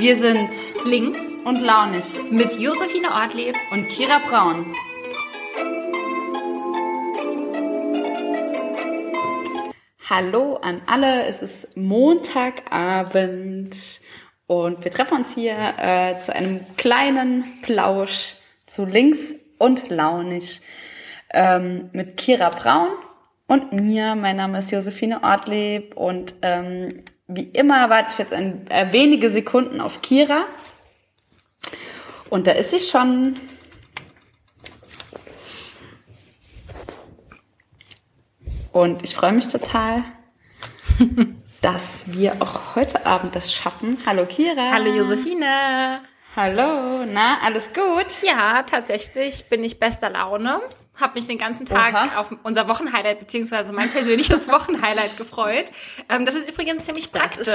Wir sind links und launig mit Josephine Ortleb und Kira Braun. Hallo an alle, es ist Montagabend und wir treffen uns hier äh, zu einem kleinen Plausch zu links und launig ähm, mit Kira Braun und mir. Mein Name ist Josephine Ortleb und ähm, wie immer warte ich jetzt ein, äh, wenige Sekunden auf Kira. Und da ist sie schon. Und ich freue mich total, dass wir auch heute Abend das schaffen. Hallo Kira. Hallo Josephine. Hallo, na, alles gut? Ja, tatsächlich bin ich bester Laune. Habe mich den ganzen Tag Oha. auf unser Wochenhighlight beziehungsweise mein persönliches Wochenhighlight gefreut. Ähm, das ist übrigens ziemlich praktisch,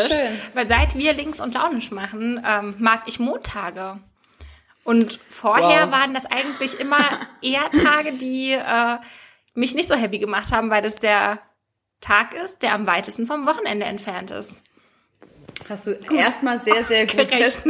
weil seit wir links und launisch machen, ähm, mag ich Montage. Und vorher wow. waren das eigentlich immer eher Tage, die äh, mich nicht so happy gemacht haben, weil das der Tag ist, der am weitesten vom Wochenende entfernt ist. Hast du erstmal sehr, sehr gut fest,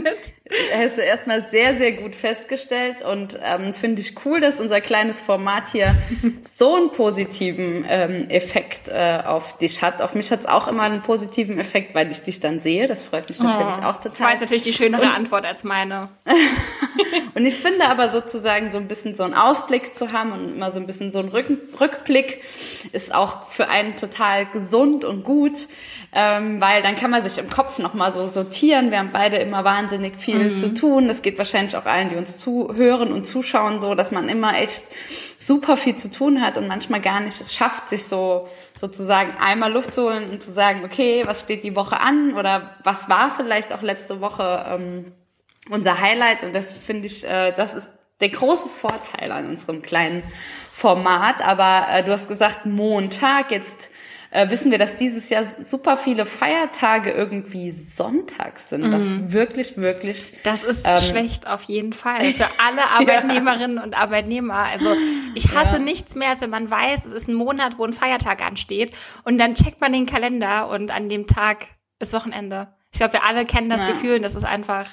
hast du erstmal sehr, sehr gut festgestellt und ähm, finde ich cool, dass unser kleines Format hier so einen positiven ähm, Effekt äh, auf dich hat. Auf mich hat es auch immer einen positiven Effekt, weil ich dich dann sehe. Das freut mich natürlich oh, auch total. Das war jetzt natürlich die schönere und, Antwort als meine. und ich finde aber sozusagen so ein bisschen so einen Ausblick zu haben und immer so ein bisschen so einen Rücken, Rückblick ist auch für einen total gesund und gut ähm, weil dann kann man sich im Kopf nochmal so sortieren. Wir haben beide immer wahnsinnig viel mhm. zu tun. Das geht wahrscheinlich auch allen, die uns zuhören und zuschauen, so, dass man immer echt super viel zu tun hat und manchmal gar nicht es schafft, sich so sozusagen einmal Luft zu holen und zu sagen, okay, was steht die Woche an oder was war vielleicht auch letzte Woche ähm, unser Highlight und das finde ich, äh, das ist der große Vorteil an unserem kleinen Format. Aber äh, du hast gesagt Montag, jetzt äh, wissen wir, dass dieses Jahr super viele Feiertage irgendwie sonntags sind, was mhm. wirklich, wirklich. Das ist ähm, schlecht auf jeden Fall für alle Arbeitnehmerinnen ja. und Arbeitnehmer. Also ich hasse ja. nichts mehr, als wenn man weiß, es ist ein Monat, wo ein Feiertag ansteht und dann checkt man den Kalender und an dem Tag ist Wochenende. Ich glaube, wir alle kennen das ja. Gefühl und das ist einfach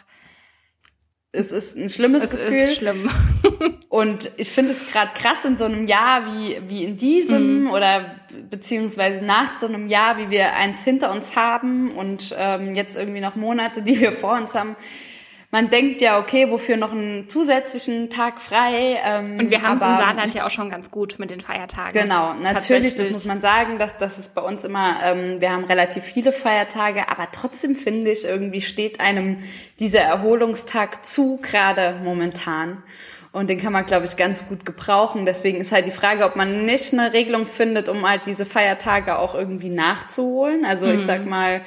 es ist ein schlimmes es Gefühl. Es ist schlimm. und ich finde es gerade krass in so einem Jahr wie, wie in diesem mhm. oder beziehungsweise nach so einem Jahr, wie wir eins hinter uns haben und ähm, jetzt irgendwie noch Monate, die wir vor uns haben, man denkt ja, okay, wofür noch einen zusätzlichen Tag frei? Ähm, und wir haben es im Saarland ja auch schon ganz gut mit den Feiertagen. Genau, natürlich, das muss man sagen, dass das ist bei uns immer, ähm, wir haben relativ viele Feiertage, aber trotzdem finde ich, irgendwie steht einem dieser Erholungstag zu, gerade momentan. Und den kann man, glaube ich, ganz gut gebrauchen. Deswegen ist halt die Frage, ob man nicht eine Regelung findet, um halt diese Feiertage auch irgendwie nachzuholen. Also mhm. ich sag mal,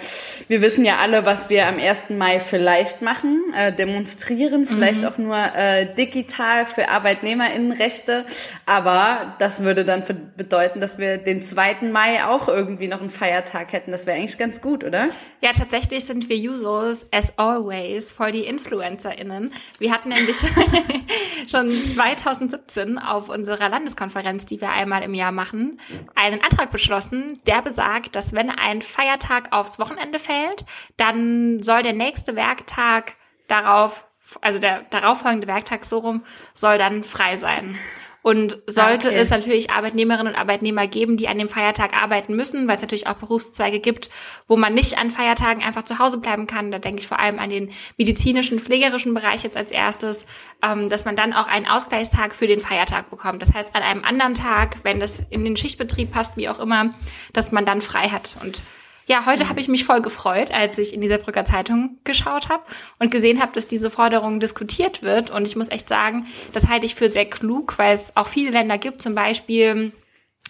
wir wissen ja alle, was wir am 1. Mai vielleicht machen, äh, demonstrieren, vielleicht mhm. auch nur äh, digital für ArbeitnehmerInnenrechte. Aber das würde dann bedeuten, dass wir den 2. Mai auch irgendwie noch einen Feiertag hätten. Das wäre eigentlich ganz gut, oder? Ja, tatsächlich sind wir Users, as always, voll die InfluencerInnen. Wir hatten nämlich schon 2017 auf unserer Landeskonferenz, die wir einmal im Jahr machen, einen Antrag beschlossen, der besagt, dass wenn ein Feiertag aufs Wochenende fällt, dann soll der nächste Werktag darauf, also der darauffolgende Werktag so rum, soll dann frei sein. Und sollte okay. es natürlich Arbeitnehmerinnen und Arbeitnehmer geben, die an dem Feiertag arbeiten müssen, weil es natürlich auch Berufszweige gibt, wo man nicht an Feiertagen einfach zu Hause bleiben kann. Da denke ich vor allem an den medizinischen, pflegerischen Bereich jetzt als erstes, ähm, dass man dann auch einen Ausgleichstag für den Feiertag bekommt. Das heißt, an einem anderen Tag, wenn das in den Schichtbetrieb passt, wie auch immer, dass man dann frei hat. Und ja, heute mhm. habe ich mich voll gefreut, als ich in dieser Brücker Zeitung geschaut habe und gesehen habe, dass diese Forderung diskutiert wird. Und ich muss echt sagen, das halte ich für sehr klug, weil es auch viele Länder gibt, zum Beispiel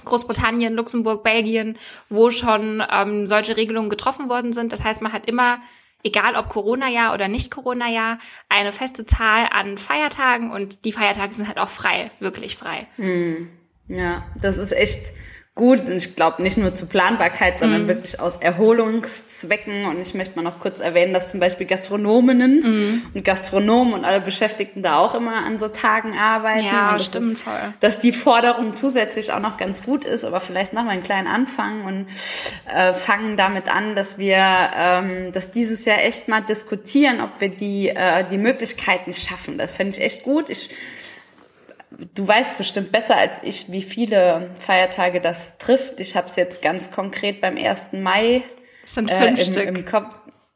Großbritannien, Luxemburg, Belgien, wo schon ähm, solche Regelungen getroffen worden sind. Das heißt, man hat immer, egal ob Corona-Jahr oder nicht Corona-Jahr, eine feste Zahl an Feiertagen und die Feiertage sind halt auch frei, wirklich frei. Hm. Ja, das ist echt gut. Und ich glaube nicht nur zur Planbarkeit, sondern mhm. wirklich aus Erholungszwecken. Und ich möchte mal noch kurz erwähnen, dass zum Beispiel Gastronominnen mhm. und Gastronomen und alle Beschäftigten da auch immer an so Tagen arbeiten. Ja, stimmt ist, voll. Dass die Forderung zusätzlich auch noch ganz gut ist. Aber vielleicht machen wir einen kleinen Anfang und äh, fangen damit an, dass wir ähm, dass dieses Jahr echt mal diskutieren, ob wir die, äh, die Möglichkeit nicht schaffen. Das fände ich echt gut. Ich du weißt bestimmt besser als ich, wie viele Feiertage das trifft. Ich habe es jetzt ganz konkret beim 1. Mai es sind fünf äh, im, Stück. im Kopf.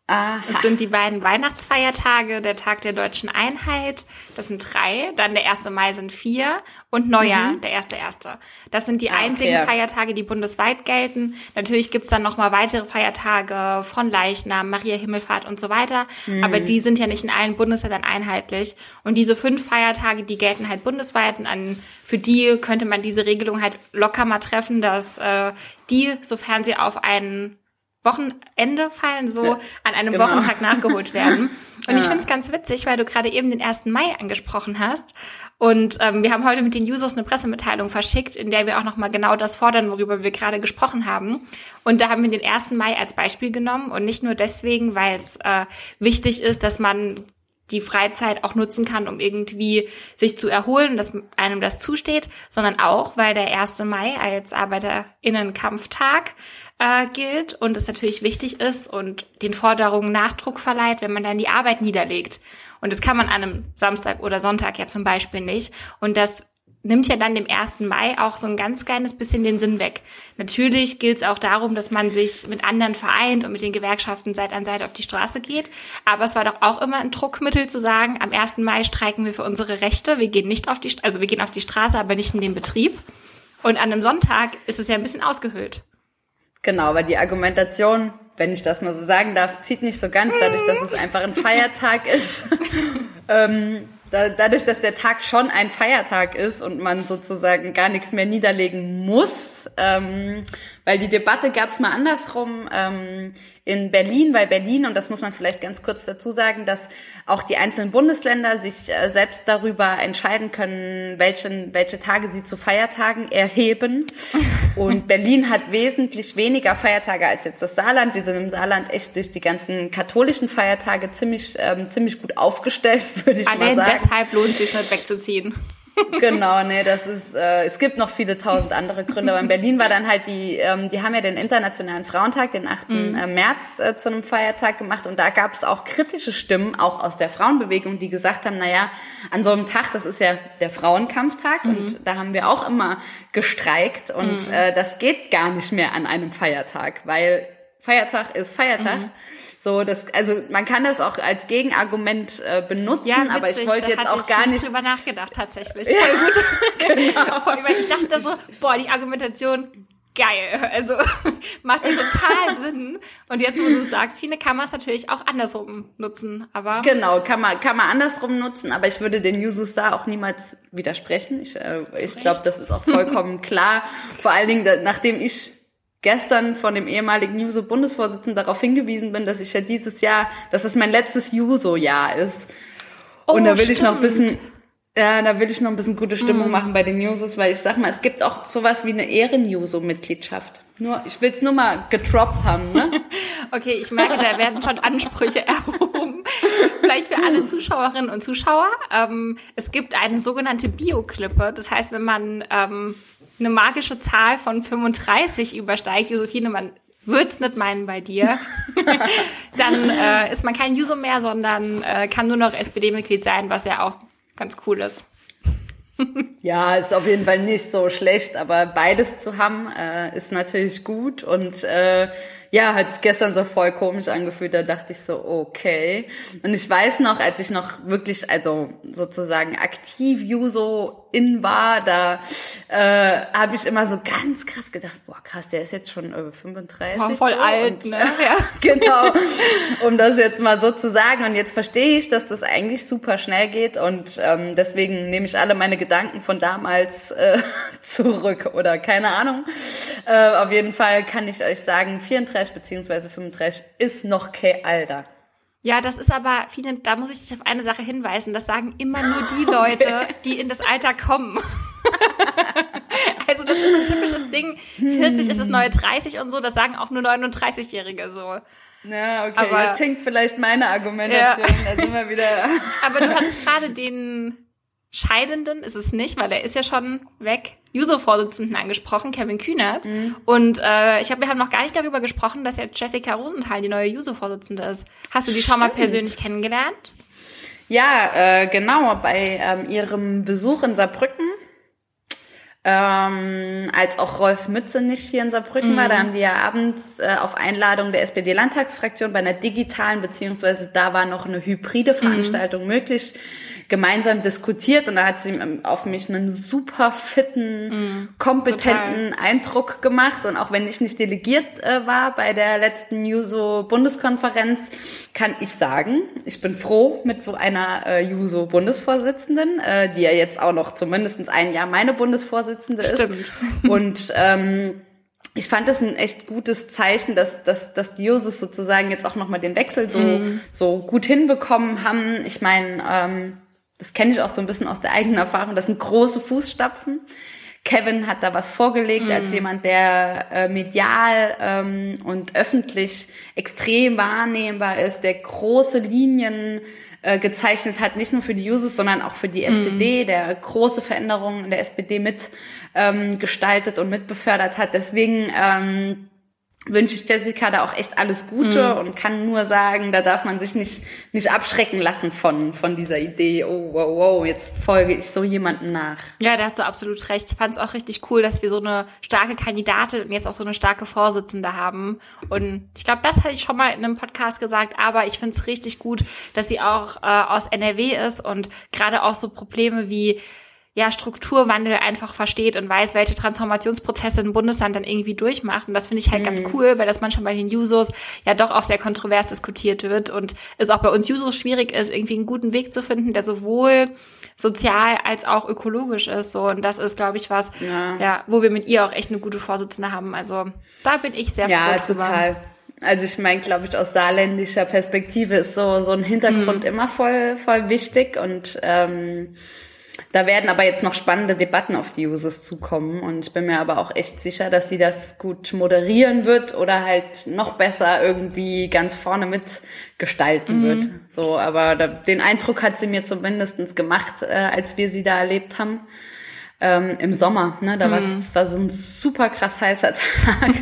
Aha. Es sind die beiden Weihnachtsfeiertage, der Tag der deutschen Einheit, das sind drei, dann der 1. Mai sind vier und Neujahr, mhm. der erste erste. Das sind die ah, einzigen okay. Feiertage, die bundesweit gelten. Natürlich gibt's dann nochmal weitere Feiertage von Leichnam, Maria Himmelfahrt und so weiter, mhm. aber die sind ja nicht in allen Bundesländern einheitlich. Und diese fünf Feiertage, die gelten halt bundesweit und an, für die könnte man diese Regelung halt locker mal treffen, dass äh, die, sofern sie auf einen Wochenende fallen, so ja, an einem genau. Wochentag nachgeholt werden. Und ja. ich finde es ganz witzig, weil du gerade eben den 1. Mai angesprochen hast. Und ähm, wir haben heute mit den Users eine Pressemitteilung verschickt, in der wir auch nochmal genau das fordern, worüber wir gerade gesprochen haben. Und da haben wir den 1. Mai als Beispiel genommen und nicht nur deswegen, weil es äh, wichtig ist, dass man die Freizeit auch nutzen kann, um irgendwie sich zu erholen, dass einem das zusteht, sondern auch, weil der 1. Mai als Arbeiterinnenkampftag äh, gilt und es natürlich wichtig ist und den Forderungen Nachdruck verleiht, wenn man dann die Arbeit niederlegt. Und das kann man an einem Samstag oder Sonntag ja zum Beispiel nicht. Und das nimmt ja dann dem 1. Mai auch so ein ganz kleines bisschen den Sinn weg. Natürlich gilt es auch darum, dass man sich mit anderen vereint und mit den Gewerkschaften Seite an Seite auf die Straße geht. Aber es war doch auch immer ein Druckmittel zu sagen, am 1. Mai streiken wir für unsere Rechte. Wir gehen nicht auf die, also wir gehen auf die Straße, aber nicht in den Betrieb. Und an einem Sonntag ist es ja ein bisschen ausgehöhlt. Genau, weil die Argumentation, wenn ich das mal so sagen darf, zieht nicht so ganz dadurch, dass es einfach ein Feiertag ist. ähm, da, dadurch, dass der Tag schon ein Feiertag ist und man sozusagen gar nichts mehr niederlegen muss, ähm, weil die Debatte gab es mal andersrum ähm, in Berlin, weil Berlin, und das muss man vielleicht ganz kurz dazu sagen, dass auch die einzelnen Bundesländer sich äh, selbst darüber entscheiden können, welchen, welche Tage sie zu Feiertagen erheben. Und Berlin hat wesentlich weniger Feiertage als jetzt das Saarland. Wir sind im Saarland echt durch die ganzen katholischen Feiertage ziemlich, ähm, ziemlich gut aufgestellt, würde ich Allein mal sagen. deshalb lohnt es sich nicht wegzuziehen genau, nee, das ist, äh, es gibt noch viele tausend andere Gründe, aber in Berlin war dann halt die, ähm, die haben ja den Internationalen Frauentag, den 8. Mhm. Äh, März äh, zu einem Feiertag gemacht und da gab es auch kritische Stimmen, auch aus der Frauenbewegung, die gesagt haben, naja, an so einem Tag, das ist ja der Frauenkampftag mhm. und da haben wir auch immer gestreikt und mhm. äh, das geht gar nicht mehr an einem Feiertag, weil Feiertag ist Feiertag. Mhm. So, das, also man kann das auch als Gegenargument äh, benutzen, ja, witzig, aber ich wollte jetzt auch gar nicht. drüber nachgedacht tatsächlich. Ja, Voll gut. genau. Ich dachte so, boah, die Argumentation geil. Also macht ja total Sinn. Und jetzt, wo du sagst, viele kann man es natürlich auch andersrum nutzen, aber. Genau, kann man, kann man andersrum nutzen, aber ich würde den Jusus da auch niemals widersprechen. Ich, äh, ich glaube, das ist auch vollkommen klar. Vor allen Dingen, nachdem ich gestern von dem ehemaligen Juso-Bundesvorsitzenden darauf hingewiesen bin, dass ich ja dieses Jahr, dass es mein letztes Juso-Jahr ist. Oh, und da will stimmt. ich noch ein bisschen, ja, da will ich noch ein bisschen gute Stimmung mm. machen bei den Jusos, weil ich sag mal, es gibt auch sowas wie eine Ehren-Juso-Mitgliedschaft. Nur, ich will's nur mal getroppt haben, ne? okay, ich merke, da werden schon Ansprüche erhoben. Vielleicht für alle Zuschauerinnen und Zuschauer. Ähm, es gibt eine sogenannte Bio-Klippe. Das heißt, wenn man ähm, eine magische Zahl von 35 übersteigt, Josephine, man wird's nicht meinen bei dir, dann äh, ist man kein Juso mehr, sondern äh, kann nur noch SPD-Mitglied sein, was ja auch ganz cool ist. ja, ist auf jeden Fall nicht so schlecht, aber beides zu haben äh, ist natürlich gut und äh, ja, hat sich gestern so voll komisch angefühlt. Da dachte ich so, okay. Und ich weiß noch, als ich noch wirklich, also sozusagen aktiv Juso in war, da äh, habe ich immer so ganz krass gedacht, boah krass, der ist jetzt schon über 35. War voll so. alt, und, ne? Ja, genau. Um das jetzt mal so zu sagen. Und jetzt verstehe ich, dass das eigentlich super schnell geht. Und ähm, deswegen nehme ich alle meine Gedanken von damals äh, zurück oder keine Ahnung. Äh, auf jeden Fall kann ich euch sagen, 34 beziehungsweise 35 ist noch kein Alter. Ja, das ist aber, viele, da muss ich dich auf eine Sache hinweisen. Das sagen immer nur die Leute, okay. die in das Alter kommen. also Das ist ein typisches Ding. 40 ist das neue 30 und so, das sagen auch nur 39-Jährige so. Na, okay, Aber- jetzt hinkt vielleicht meine Argumentation, da sind wir wieder. Aber du hattest gerade den Scheidenden, ist es nicht, weil er ist ja schon weg, Juso-Vorsitzenden angesprochen, Kevin Kühnert. Und äh, ich glaube, wir haben noch gar nicht darüber gesprochen, dass jetzt Jessica Rosenthal die neue Juso-Vorsitzende ist. Hast du die schon mal Stimmt. persönlich kennengelernt? Ja, äh, genau, bei ähm, ihrem Besuch in Saarbrücken, ähm, als auch Rolf Mütze nicht hier in Saarbrücken war, da haben die ja abends äh, auf Einladung der SPD-Landtagsfraktion bei einer digitalen, beziehungsweise da war noch eine hybride Veranstaltung möglich, gemeinsam diskutiert und da hat sie ähm, auf mich einen super fitten, kompetenten Eindruck gemacht und auch wenn ich nicht delegiert äh, war bei der letzten Juso-Bundeskonferenz, kann ich sagen, ich bin froh mit so einer äh, Juso-Bundesvorsitzenden, äh, die ja jetzt auch noch zumindest ein Jahr meine Bundesvorsitzende Stimmt. ist. Und ähm, ich fand das ein echt gutes Zeichen, dass, dass, dass die Jusos sozusagen jetzt auch nochmal den Wechsel so, so gut hinbekommen haben. Ich meine, ähm, das kenne ich auch so ein bisschen aus der eigenen Erfahrung, das sind große Fußstapfen. Kevin hat da was vorgelegt als jemand, der äh, medial ähm, und öffentlich extrem wahrnehmbar ist, der große Linien äh, gezeichnet hat, nicht nur für die Jusos, sondern auch für die SPD, der große Veränderungen in der SPD mit ähm, gestaltet und mitbefördert hat. Deswegen ähm, wünsche ich Jessica da auch echt alles Gute und kann nur sagen, da darf man sich nicht, nicht abschrecken lassen von, von dieser Idee, oh, wow, wow, jetzt folge ich so jemandem nach. Ja, da hast du absolut recht. Ich fand es auch richtig cool, dass wir so eine starke Kandidatin und jetzt auch so eine starke Vorsitzende haben. Und ich glaube, das hatte ich schon mal in einem Podcast gesagt, aber ich finde es richtig gut, dass sie auch äh, aus NRW ist und gerade auch so Probleme wie ja, Strukturwandel einfach versteht und weiß, welche Transformationsprozesse ein Bundesland dann irgendwie durchmacht. Und das finde ich halt ganz cool, weil das manchmal bei den Jusos ja doch auch sehr kontrovers diskutiert wird und es auch bei uns Jusos schwierig ist, irgendwie einen guten Weg zu finden, der sowohl sozial als auch ökologisch ist. So, und das ist, glaube ich, was, ja. Ja. wo wir mit ihr auch echt eine gute Vorsitzende haben. Also da bin ich sehr Ja, froh drüber. total. Also ich meine, glaube ich, aus saarländischer Perspektive ist so, so ein Hintergrund immer voll, voll wichtig und ähm, da werden aber jetzt noch spannende Debatten auf die Jusos zukommen und ich bin mir aber auch echt sicher, dass sie das gut moderieren wird oder halt noch besser irgendwie ganz vorne mitgestalten wird. So, aber da, den Eindruck hat sie mir zumindestens gemacht, äh, als wir sie da erlebt haben. Ähm, Im Sommer, ne, da war es war so ein super krass heißer Tag.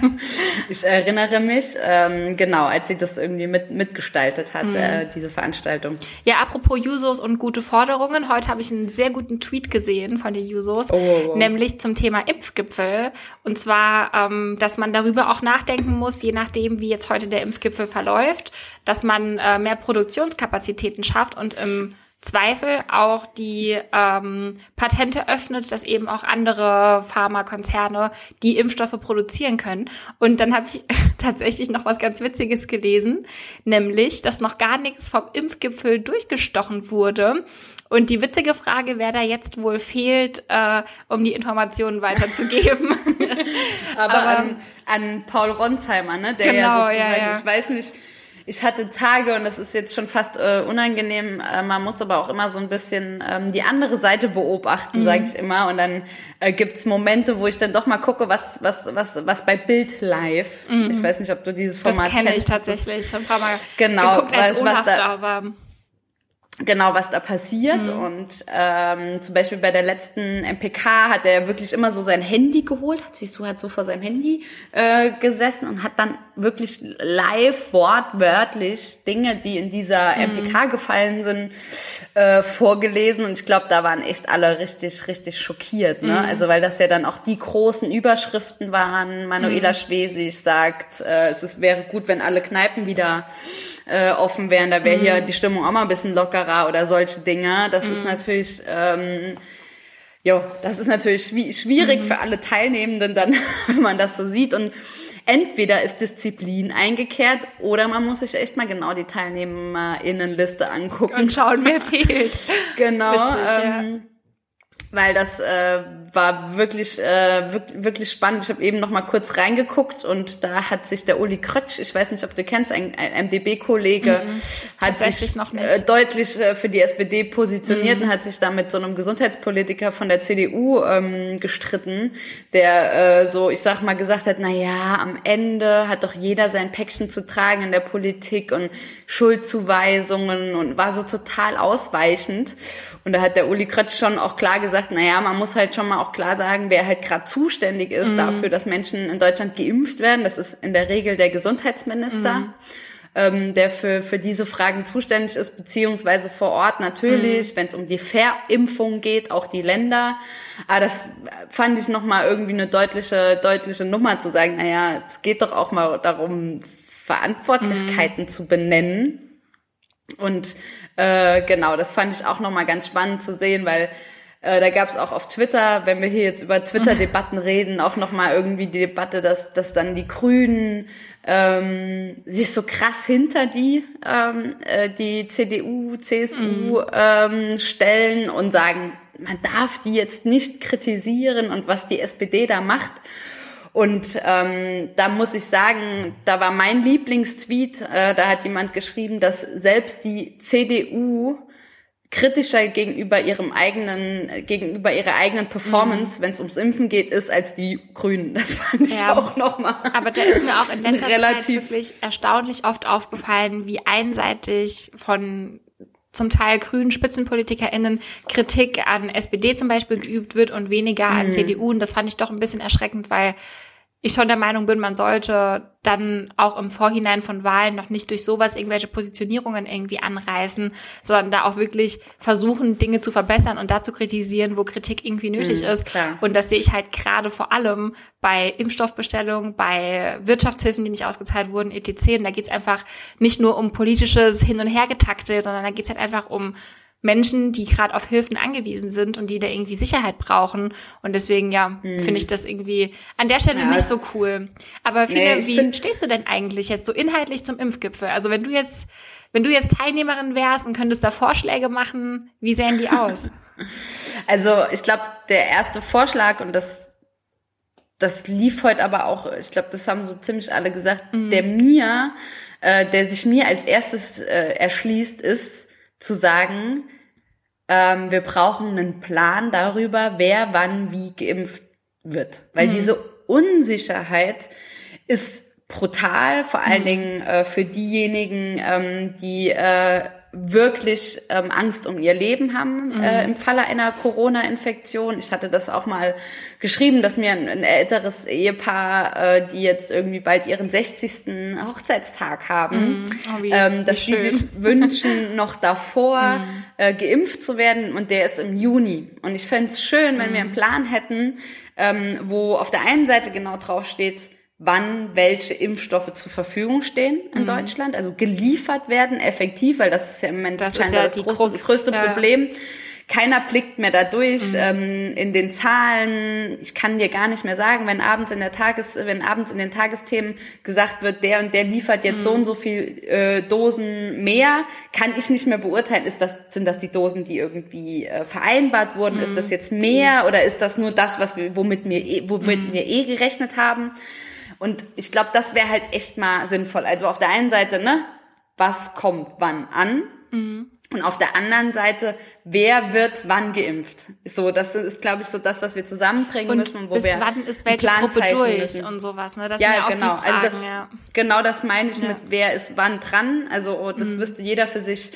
ich erinnere mich, ähm, genau, als sie das irgendwie mit, mitgestaltet hat, äh, diese Veranstaltung. Ja, apropos Jusos und gute Forderungen. Heute habe ich einen sehr guten Tweet gesehen von den Jusos, oh. nämlich zum Thema Impfgipfel. Und zwar, ähm, dass man darüber auch nachdenken muss, je nachdem, wie jetzt heute der Impfgipfel verläuft, dass man äh, mehr Produktionskapazitäten schafft und im Zweifel auch die ähm, Patente öffnet, dass eben auch andere Pharmakonzerne die Impfstoffe produzieren können. Und dann habe ich tatsächlich noch was ganz Witziges gelesen, nämlich, dass noch gar nichts vom Impfgipfel durchgestochen wurde. Und die witzige Frage, wer da jetzt wohl fehlt, äh, um die Informationen weiterzugeben. Aber, Aber- an, an Paul Ronsheimer, ne, der Genau, ja sozusagen, ja, ja. ich weiß nicht, ich hatte Tage und das ist jetzt schon fast äh, unangenehm. Äh, man muss aber auch immer so ein bisschen ähm, die andere Seite beobachten, Mhm. sage ich immer. Und dann äh, gibt's Momente, wo ich dann doch mal gucke, was was was was bei Bild Live. Ich weiß nicht, ob du dieses Mhm. Das Format kenne ich kennst. Das ist- tatsächlich. Ich habe ein paar Mal Genau, geguckt als was- da, aber genau, was da passiert. Mhm. Und ähm, zum Beispiel bei der letzten MPK hat er wirklich immer so sein Handy geholt, hat sich so hat so vor seinem Handy äh, gesessen und hat dann wirklich live wortwörtlich Dinge, die in dieser Mhm. MPK gefallen sind, äh, vorgelesen. Und ich glaube, da waren echt alle richtig, richtig schockiert. Ne? Mhm. Also weil das ja dann auch die großen Überschriften waren. Mhm. Manuela Schwesig sagt, äh, es ist, wäre gut, wenn alle Kneipen wieder äh, offen wären, da wäre hier die Stimmung auch mal ein bisschen lockerer oder solche Dinge. Das ist natürlich, ähm, jo, das ist natürlich schwi- schwierig für alle Teilnehmenden dann, wenn man das so sieht. Und entweder ist Disziplin eingekehrt oder man muss sich echt mal genau die TeilnehmerInnenliste angucken. und schauen, wer fehlt. Genau. Witzig, ja. Weil das äh, war wirklich äh, wirklich spannend. Ich habe eben noch mal kurz reingeguckt und da hat sich der Uli Krötsch, ich weiß nicht, ob du kennst, ein, ein MdB-Kollege, -mm. hat sich äh, deutlich äh, für die SPD positioniert mm und hat sich da mit so einem Gesundheitspolitiker von der CDU ähm, gestritten, der äh, so, ich sag mal, gesagt hat, na ja, am Ende hat doch jeder sein Päckchen zu tragen in der Politik und Schuldzuweisungen und war so total ausweichend. Und da hat der Uli Krötsch schon auch klar gesagt, gesagt, naja, man muss halt schon mal auch klar sagen, wer halt gerade zuständig ist mhm. dafür, dass Menschen in Deutschland geimpft werden. Das ist in der Regel der Gesundheitsminister. Mhm. Ähm, der für, für diese Fragen zuständig ist, beziehungsweise vor Ort natürlich, mhm. wenn es um die Verimpfung geht, auch die Länder. Aber das fand ich nochmal irgendwie eine deutliche, deutliche Nummer zu sagen, naja, es geht doch auch mal darum, Verantwortlichkeiten mhm. zu benennen. Und äh, genau, das fand ich auch nochmal ganz spannend zu sehen, weil äh, da gab es auch auf Twitter, wenn wir hier jetzt über Twitter-Debatten reden, auch nochmal irgendwie die Debatte, dass, dass dann die Grünen ähm, sich so krass hinter die, ähm, äh, die CDU, CSU mhm. ähm, stellen und sagen, man darf die jetzt nicht kritisieren und was die SPD da macht. Und ähm, da muss ich sagen, da war mein Lieblingstweet, äh, da hat jemand geschrieben, dass selbst die CDU kritischer gegenüber ihrem eigenen, gegenüber ihrer eigenen Performance, mhm. wenn es ums Impfen geht, ist als die Grünen. Das fand ich ja, auch nochmal. Aber da ist mir auch in letzter relativ Zeit wirklich erstaunlich oft aufgefallen, wie einseitig von zum Teil grünen SpitzenpolitikerInnen Kritik an SPD zum Beispiel geübt wird und weniger an mhm. CDU. Und das fand ich doch ein bisschen erschreckend, weil ich schon der Meinung bin, man sollte dann auch im Vorhinein von Wahlen noch nicht durch sowas irgendwelche Positionierungen irgendwie anreißen, sondern da auch wirklich versuchen, Dinge zu verbessern und da zu kritisieren, wo Kritik irgendwie nötig mhm, ist. Klar. Und das sehe ich halt gerade vor allem bei Impfstoffbestellungen, bei Wirtschaftshilfen, die nicht ausgezahlt wurden, etc. Und da geht es einfach nicht nur um politisches Hin- und Hergetakte, sondern da geht es halt einfach um Menschen, die gerade auf Hilfen angewiesen sind und die da irgendwie Sicherheit brauchen. Und deswegen, ja, hm. finde ich das irgendwie an der Stelle ja, nicht so cool. Aber viele, nee, wie stehst du denn eigentlich jetzt so inhaltlich zum Impfgipfel? Also wenn du jetzt, wenn du jetzt Teilnehmerin wärst und könntest da Vorschläge machen, wie sehen die aus? also ich glaube, der erste Vorschlag und das das lief heute aber auch, ich glaube, das haben so ziemlich alle gesagt, mhm. der mir, äh, der sich mir als erstes äh, erschließt, ist zu sagen, ähm, wir brauchen einen Plan darüber, wer wann wie geimpft wird. Weil mhm. diese Unsicherheit ist brutal, vor allen mhm. Dingen äh, für diejenigen, ähm, die äh, wirklich ähm, Angst um ihr Leben haben mhm. äh, im Falle einer Corona-Infektion. Ich hatte das auch mal geschrieben, dass mir ein, ein älteres Ehepaar, äh, die jetzt irgendwie bald ihren 60. Hochzeitstag haben, mhm. oh, wie, ähm, dass die sich wünschen, noch davor mhm. äh, geimpft zu werden und der ist im Juni. Und ich fände es schön, wenn wir einen mhm. Plan hätten, ähm, wo auf der einen Seite genau drauf steht, wann welche Impfstoffe zur Verfügung stehen in mhm. Deutschland, also geliefert werden, effektiv, weil das ist ja im Moment das, scheinbar ja das, größte, das größte ja. Problem. Keiner blickt mehr da durch mhm. ähm, in den Zahlen. Ich kann dir gar nicht mehr sagen, wenn abends in der Tages, wenn abends in den Tagesthemen gesagt wird, der und der liefert jetzt mhm. so und so viel äh, Dosen mehr, kann ich nicht mehr beurteilen. Ist das sind das die Dosen, die irgendwie äh, vereinbart wurden? Ist das mhm. jetzt mehr oder ist das nur das, was wir, womit wir, eh, womit mhm. wir eh gerechnet haben? Und ich glaube, das wäre halt echt mal sinnvoll. Also auf der einen Seite, ne, was kommt wann an? Mhm. Und auf der anderen Seite, wer wird wann geimpft? So, das ist, glaube ich, so das, was wir zusammenbringen und müssen, wo bis wir wann ist welche Gruppe durch müssen. und sowas. Ne? Das ja, ja genau. Fragen, also das, ja. genau das meine ich ja. mit, wer ist wann dran. Also oh, das mhm. wüsste jeder für sich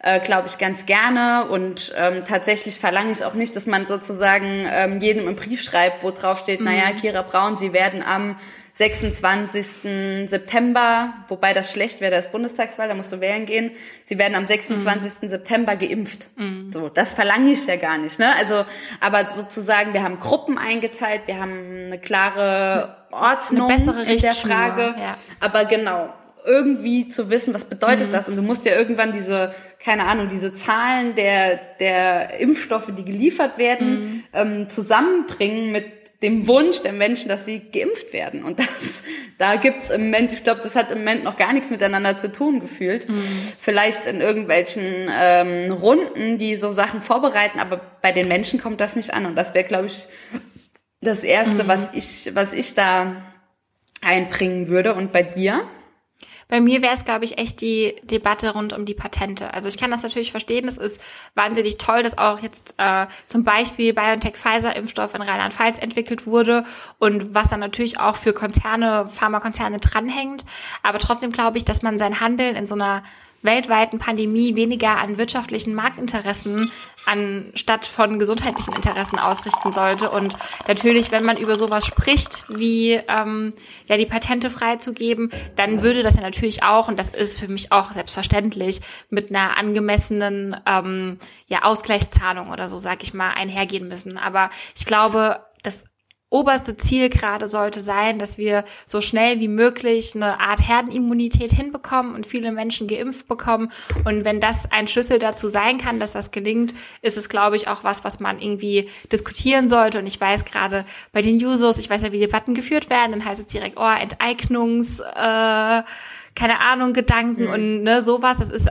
äh, glaube ich, ganz gerne. Und ähm, tatsächlich verlange ich auch nicht, dass man sozusagen ähm, jedem im Brief schreibt, wo drauf steht, mhm. naja, Kira Braun, Sie werden am 26. September, wobei das schlecht wäre, da ist Bundestagswahl, da musst du wählen gehen. Sie werden am 26. Mhm. September geimpft. Mhm. So, das verlange ich ja gar nicht, ne? Also, aber sozusagen, wir haben Gruppen eingeteilt, wir haben eine klare Ordnung eine bessere in der Frage. Ja. Aber genau, irgendwie zu wissen, was bedeutet mhm. das? Und du musst ja irgendwann diese, keine Ahnung, diese Zahlen der, der Impfstoffe, die geliefert werden, mhm. ähm, zusammenbringen mit dem Wunsch der Menschen, dass sie geimpft werden. Und das, da gibt's im Moment, ich glaube, das hat im Moment noch gar nichts miteinander zu tun gefühlt. Mhm. Vielleicht in irgendwelchen ähm, Runden, die so Sachen vorbereiten, aber bei den Menschen kommt das nicht an. Und das wäre, glaube ich, das Erste, mhm. was ich, was ich da einbringen würde. Und bei dir? Bei mir wäre es, glaube ich, echt die Debatte rund um die Patente. Also ich kann das natürlich verstehen. Es ist wahnsinnig toll, dass auch jetzt äh, zum Beispiel BioNTech-Pfizer-Impfstoff in Rheinland-Pfalz entwickelt wurde und was dann natürlich auch für Konzerne, Pharmakonzerne dranhängt. Aber trotzdem glaube ich, dass man sein Handeln in so einer weltweiten Pandemie weniger an wirtschaftlichen Marktinteressen anstatt von gesundheitlichen Interessen ausrichten sollte. Und natürlich, wenn man über sowas spricht, wie ähm, ja die Patente freizugeben, dann würde das ja natürlich auch, und das ist für mich auch selbstverständlich, mit einer angemessenen ähm, ja, Ausgleichszahlung oder so, sag ich mal, einhergehen müssen. Aber ich glaube, das oberste Ziel gerade sollte sein, dass wir so schnell wie möglich eine Art Herdenimmunität hinbekommen und viele Menschen geimpft bekommen. Und wenn das ein Schlüssel dazu sein kann, dass das gelingt, ist es, glaube ich, auch was, was man irgendwie diskutieren sollte. Und ich weiß gerade bei den Users, ich weiß ja, wie Debatten geführt werden, dann heißt es direkt, oh, Enteignungs, äh, keine Ahnung, Gedanken mhm. und ne, sowas. Das ist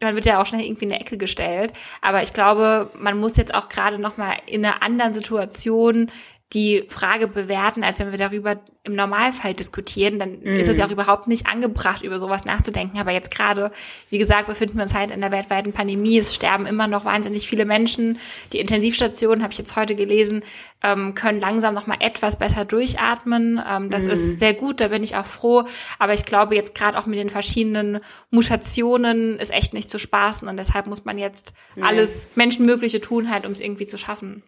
man wird ja auch schnell irgendwie in eine Ecke gestellt. Aber ich glaube, man muss jetzt auch gerade noch mal in einer anderen Situation die Frage bewerten, als wenn wir darüber im Normalfall diskutieren, dann mm. ist es ja auch überhaupt nicht angebracht, über sowas nachzudenken. Aber jetzt gerade, wie gesagt, befinden wir uns halt in der weltweiten Pandemie. Es sterben immer noch wahnsinnig viele Menschen. Die Intensivstationen, habe ich jetzt heute gelesen, ähm, können langsam noch mal etwas besser durchatmen. Ähm, das mm. ist sehr gut, da bin ich auch froh. Aber ich glaube, jetzt gerade auch mit den verschiedenen Mutationen ist echt nicht zu spaßen. Und deshalb muss man jetzt mm. alles Menschenmögliche tun, halt, um es irgendwie zu schaffen.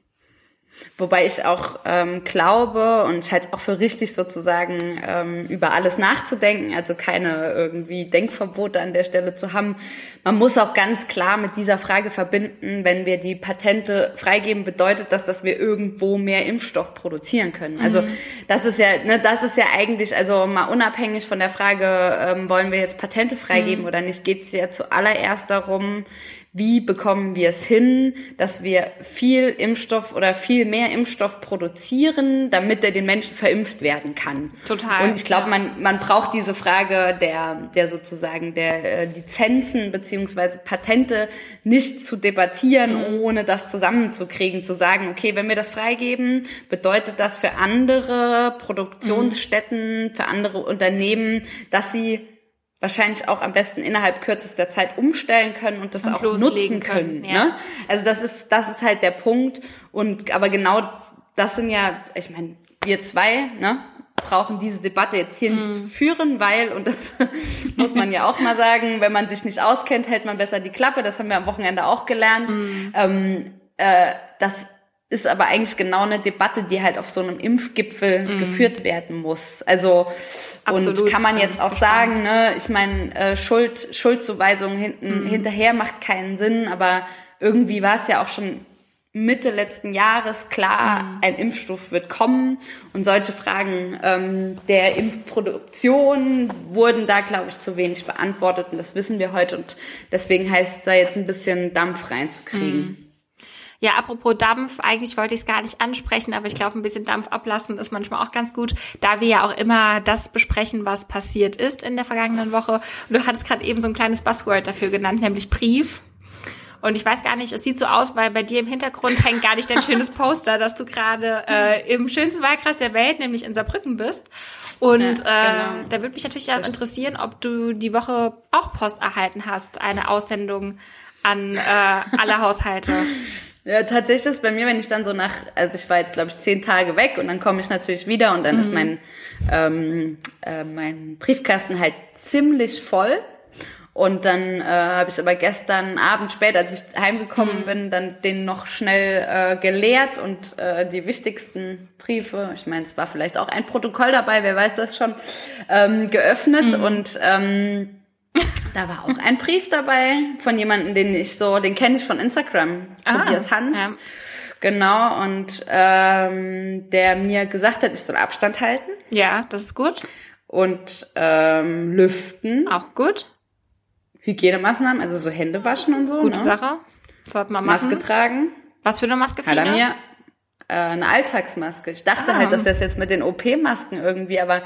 Wobei ich auch ähm, glaube und ich halte es auch für richtig sozusagen ähm, über alles nachzudenken, also keine irgendwie Denkverbote an der Stelle zu haben. Man muss auch ganz klar mit dieser Frage verbinden, wenn wir die Patente freigeben, bedeutet das, dass wir irgendwo mehr Impfstoff produzieren können. Also mhm. das ist ja, ne, das ist ja eigentlich, also mal unabhängig von der Frage, ähm, wollen wir jetzt Patente freigeben mhm. oder nicht, geht es ja zuallererst darum, wie bekommen wir es hin, dass wir viel Impfstoff oder viel mehr Impfstoff produzieren, damit er den Menschen verimpft werden kann. Total. Und ich glaube, man, man braucht diese Frage der, der sozusagen der äh, Lizenzen beziehungsweise Patente nicht zu debattieren, mhm. ohne das zusammenzukriegen, zu sagen, okay, wenn wir das freigeben, bedeutet das für andere Produktionsstätten, mhm. für andere Unternehmen, dass sie wahrscheinlich auch am besten innerhalb kürzester Zeit umstellen können und das und auch nutzen können. können ja. ne? Also das ist das ist halt der Punkt und aber genau das sind ja, ich meine, wir zwei, ne, brauchen diese Debatte jetzt hier nicht mhm. zu führen, weil, und das muss man ja auch mal sagen, wenn man sich nicht auskennt, hält man besser die Klappe. Das haben wir am Wochenende auch gelernt. Mm. Ähm, äh, das ist aber eigentlich genau eine Debatte, die halt auf so einem Impfgipfel mm. geführt werden muss. Also Absolut. und kann man jetzt auch sagen, ne, ich meine, äh, Schuld, Schuldzuweisung hinten mm. hinterher macht keinen Sinn, aber irgendwie war es ja auch schon Mitte letzten Jahres klar, mm. ein Impfstoff wird kommen und solche Fragen ähm, der Impfproduktion wurden da, glaube ich, zu wenig beantwortet und das wissen wir heute und deswegen heißt es da jetzt ein bisschen Dampf reinzukriegen. Ja, apropos Dampf, eigentlich wollte ich es gar nicht ansprechen, aber ich glaube, ein bisschen Dampf ablassen ist manchmal auch ganz gut, da wir ja auch immer das besprechen, was passiert ist in der vergangenen Woche. Und du hattest gerade eben so ein kleines Buzzword dafür genannt, nämlich Brief. Und ich weiß gar nicht, es sieht so aus, weil bei dir im Hintergrund hängt gar nicht dein schönes Poster, dass du gerade äh, im schönsten Wahlkreis der Welt, nämlich in Saarbrücken bist. Und ja, genau. äh, da würde mich natürlich auch interessieren, ob du die Woche auch Post erhalten hast, eine Aussendung an äh, alle Haushalte. Ja, tatsächlich ist bei mir, wenn ich dann so nach, also ich war jetzt glaube ich zehn Tage weg und dann komme ich natürlich wieder und dann mhm. ist mein ähm, äh, mein Briefkasten halt ziemlich voll. Und dann äh, habe ich aber gestern Abend spät, als ich heimgekommen mhm. bin, dann den noch schnell äh, geleert und äh, die wichtigsten Briefe, ich meine, es war vielleicht auch ein Protokoll dabei, wer weiß das schon, ähm, geöffnet mhm. und ähm, da war auch ein Brief dabei von jemandem, den ich so, den kenne ich von Instagram, ah, Tobias Hans. Ja. Genau, und ähm, der mir gesagt hat, ich soll Abstand halten. Ja, das ist gut. Und ähm, lüften. Auch gut. Hygienemaßnahmen, also so Hände waschen und so. Gute ne? Sache. Sollte man machen. Maske tragen. Was für eine Maske? Hat er mir äh, eine Alltagsmaske. Ich dachte Ah. halt, dass das jetzt mit den OP-Masken irgendwie, aber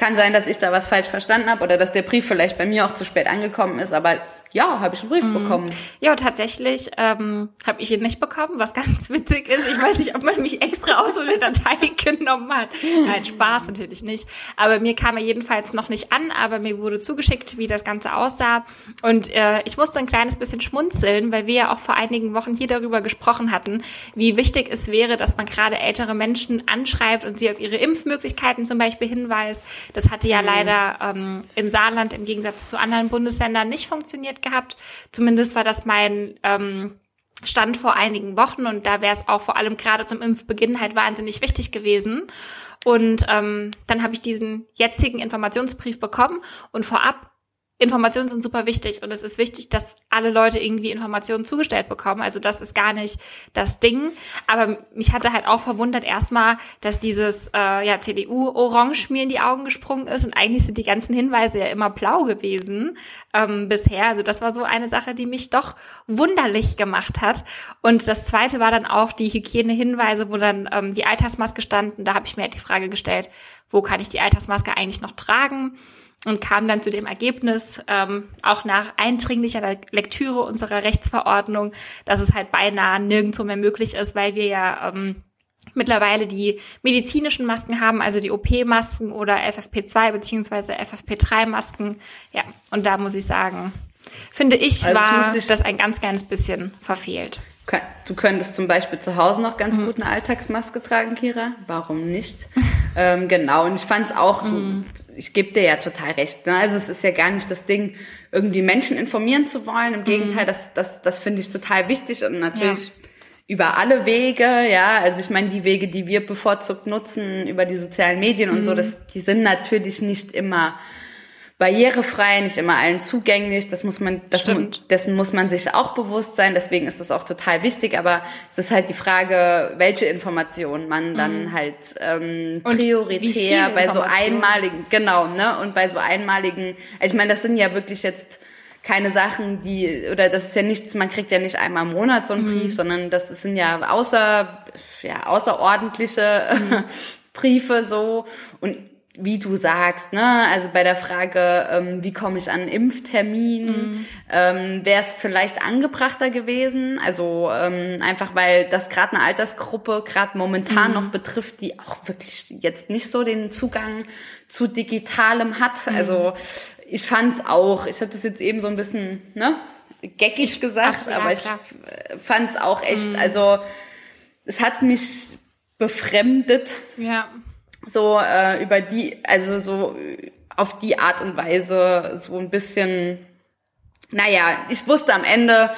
kann sein, dass ich da was falsch verstanden habe oder dass der Brief vielleicht bei mir auch zu spät angekommen ist. Aber ja, habe ich einen Brief Mhm. bekommen. Ja, tatsächlich ähm, habe ich ihn nicht bekommen, was ganz witzig ist. Ich weiß nicht, ob man mich extra aus so eine Datei genommen hat. Nein, Spaß natürlich nicht. Aber mir kam er jedenfalls noch nicht an, aber mir wurde zugeschickt, wie das Ganze aussah. Und äh, ich musste ein kleines bisschen schmunzeln, weil wir ja auch vor einigen Wochen hier darüber gesprochen hatten, wie wichtig es wäre, dass man gerade ältere Menschen anschreibt und sie auf ihre Impfmöglichkeiten zum Beispiel hinweist. Das hatte ja leider ähm, in Saarland im Gegensatz zu anderen Bundesländern nicht funktioniert gehabt. Zumindest war das mein ähm, Stand vor einigen Wochen und da wäre es auch vor allem gerade zum Impfbeginn halt wahnsinnig wichtig gewesen. Und ähm, dann habe ich diesen jetzigen Informationsbrief bekommen und vorab Informationen sind super wichtig und es ist wichtig, dass alle Leute irgendwie Informationen zugestellt bekommen. Also das ist gar nicht das Ding. Aber mich hatte halt auch verwundert erstmal, dass dieses äh, ja, CDU-Orange mir in die Augen gesprungen ist und eigentlich sind die ganzen Hinweise ja immer blau gewesen ähm, bisher. Also das war so eine Sache, die mich doch wunderlich gemacht hat. Und das zweite war dann auch die Hygienehinweise, wo dann ähm, die Altersmaske stand. Und da habe ich mir halt die Frage gestellt, wo kann ich die Altersmaske eigentlich noch tragen? Und kam dann zu dem Ergebnis, ähm, auch nach eindringlicher Le- Lektüre unserer Rechtsverordnung, dass es halt beinahe nirgendwo mehr möglich ist, weil wir ja ähm, mittlerweile die medizinischen Masken haben, also die OP-Masken oder FFP2 beziehungsweise FFP3-Masken. Ja, und da muss ich sagen, finde ich, Also ich war dich- das ein ganz kleines bisschen verfehlt. Du könntest zum Beispiel zu Hause noch ganz gut eine Alltagsmaske tragen, Kira. Warum nicht? ähm, genau, und ich fand's auch, du, ich gebe dir ja total recht. Ne? Also es ist ja gar nicht das Ding, irgendwie Menschen informieren zu wollen. Im Gegenteil, das, das, das finde ich total wichtig und natürlich über alle Wege, ja, also ich meine, die Wege, die wir bevorzugt nutzen, über die sozialen Medien und so, das, die sind natürlich nicht immer barrierefrei, nicht immer allen zugänglich. Das muss man, das mu dessen muss man sich auch bewusst sein. Deswegen ist das auch total wichtig. Aber es ist halt die Frage, welche Informationen man dann halt ähm, Mhm. Prioritär bei so einmaligen, genau, ne, und bei so einmaligen. Ich meine, das sind ja wirklich jetzt keine Sachen, die oder das ist ja nichts. Man kriegt ja nicht einmal im Monat so einen Mhm. Brief, sondern das sind ja außer ja außerordentliche Mhm. Briefe so und wie du sagst, ne, also bei der Frage, ähm, wie komme ich an einen Impftermin, Mhm. ähm, wäre es vielleicht angebrachter gewesen. Also ähm, einfach, weil das gerade eine Altersgruppe gerade momentan noch betrifft, die auch wirklich jetzt nicht so den Zugang zu Digitalem hat. Also ich fand's auch, ich habe das jetzt eben so ein bisschen, ne, geckig gesagt, ach ja, aber ich klar. äh, fand's auch echt, also es hat mich befremdet, Ja. So äh, über die, also so auf die Art und Weise so ein bisschen, naja, ich wusste am Ende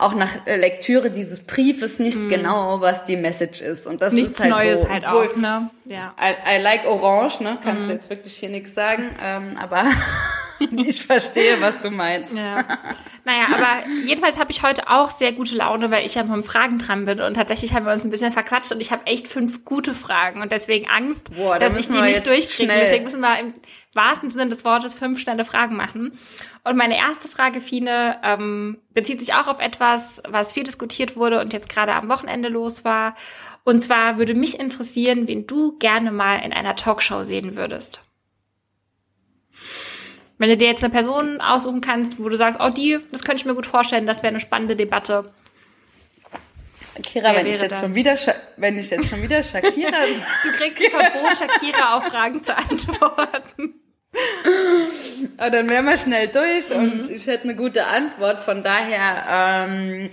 auch nach äh, Lektüre dieses Briefes nicht genau, was die Message ist. Und das. Nichts ist halt Neues so, halt auch, ne? Ja. I, I like Orange, ne? Kannst du jetzt wirklich hier nichts sagen, ähm, aber ich verstehe, was du meinst. Ja. Naja, aber jedenfalls habe ich heute auch sehr gute Laune, weil ich ja mit Fragen dran bin und tatsächlich haben wir uns ein bisschen verquatscht und ich habe echt fünf gute Fragen und deswegen Angst, Boah, da dass ich die nicht durchkriege. schnell. Deswegen müssen wir im wahrsten Sinne des Wortes fünf schnelle Fragen machen. Und meine erste Frage, Fine, ähm, bezieht sich auch auf etwas, was viel diskutiert wurde und jetzt gerade am Wochenende los war. Und zwar würde mich interessieren, wen du gerne mal in einer Talkshow sehen würdest. Wenn du dir jetzt eine Person aussuchen kannst, wo du sagst, oh, die, das könnte ich mir gut vorstellen, das wäre eine spannende Debatte. Kira, wenn ich jetzt das? schon wieder, wenn ich jetzt schon wieder Shakira Du kriegst ein Verbot, Shakira auf Fragen zu antworten. Aber dann wären wir schnell durch Mhm. und ich hätte eine gute Antwort. Von daher ähm,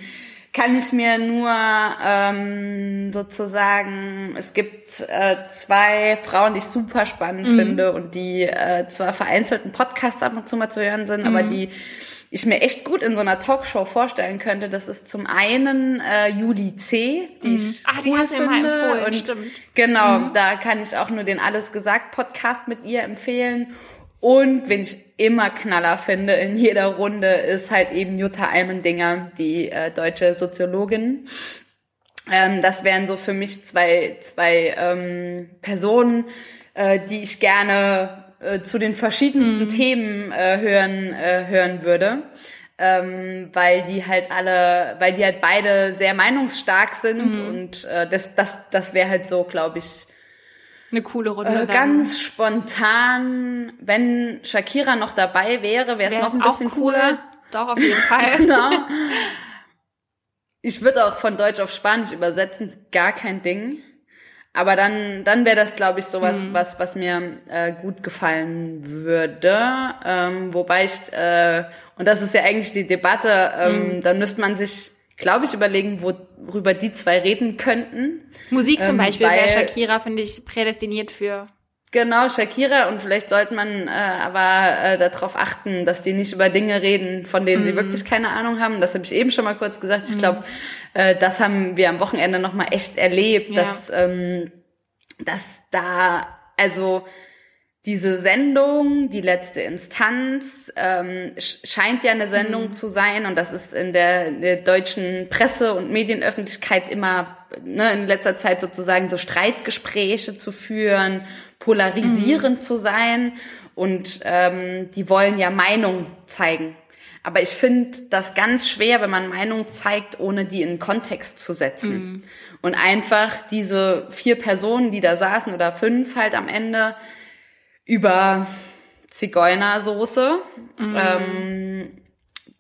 kann ich mir nur ähm, sozusagen, es gibt äh, zwei Frauen, die ich super spannend Mhm. finde und die äh, zwar vereinzelten Podcasts ab und zu mal zu hören sind, aber Mhm. die ich mir echt gut in so einer Talkshow vorstellen könnte. Das ist zum einen äh, Julie C., die ich Ah, die cool hast du mir mal finde. empfohlen, und stimmt. Mhm. Genau, da kann ich auch nur den Alles gesagt Podcast mit ihr empfehlen. Und wen ich immer Knaller finde in jeder Runde, ist halt eben Jutta Almendinger, die äh, deutsche Soziologin. Ähm, das wären so für mich zwei, zwei ähm, Personen, äh, die ich gerne äh, zu den verschiedensten Themen äh, hören, äh, hören würde. ähm, weil die halt alle, weil die halt beide sehr meinungsstark sind mhm. und äh, das, das, das wäre halt so, glaube ich, eine coole Runde. Äh, ganz spontan, wenn Shakira noch dabei wäre, wäre es noch ein bisschen cool. cooler. Doch, auf jeden Fall. genau. Ich würde auch von Deutsch auf Spanisch übersetzen, gar kein Ding. Aber dann, dann wäre das, glaube ich, sowas, mhm. was, was mir äh, gut gefallen würde. Ähm, wobei ich, äh, und das ist ja eigentlich die Debatte, ähm, mhm. dann müsste man sich, glaube ich, überlegen, worüber die zwei reden könnten. Musik zum ähm, Beispiel wäre Shakira, finde ich, prädestiniert für. Genau, Shakira und vielleicht sollte man äh, aber äh, darauf achten, dass die nicht über Dinge reden, von denen mhm. sie wirklich keine Ahnung haben. Das habe ich eben schon mal kurz gesagt. Ich mhm. glaube, äh, das haben wir am Wochenende noch mal echt erlebt, ja. dass ähm, dass da also diese Sendung, die letzte Instanz, ähm, scheint ja eine Sendung mhm. zu sein und das ist in der, in der deutschen Presse- und Medienöffentlichkeit immer ne, in letzter Zeit sozusagen so Streitgespräche zu führen, polarisierend mhm. zu sein und ähm, die wollen ja Meinung zeigen. Aber ich finde das ganz schwer, wenn man Meinung zeigt, ohne die in Kontext zu setzen. Mhm. Und einfach diese vier Personen, die da saßen oder fünf halt am Ende, über Zigeunersoße mhm. ähm,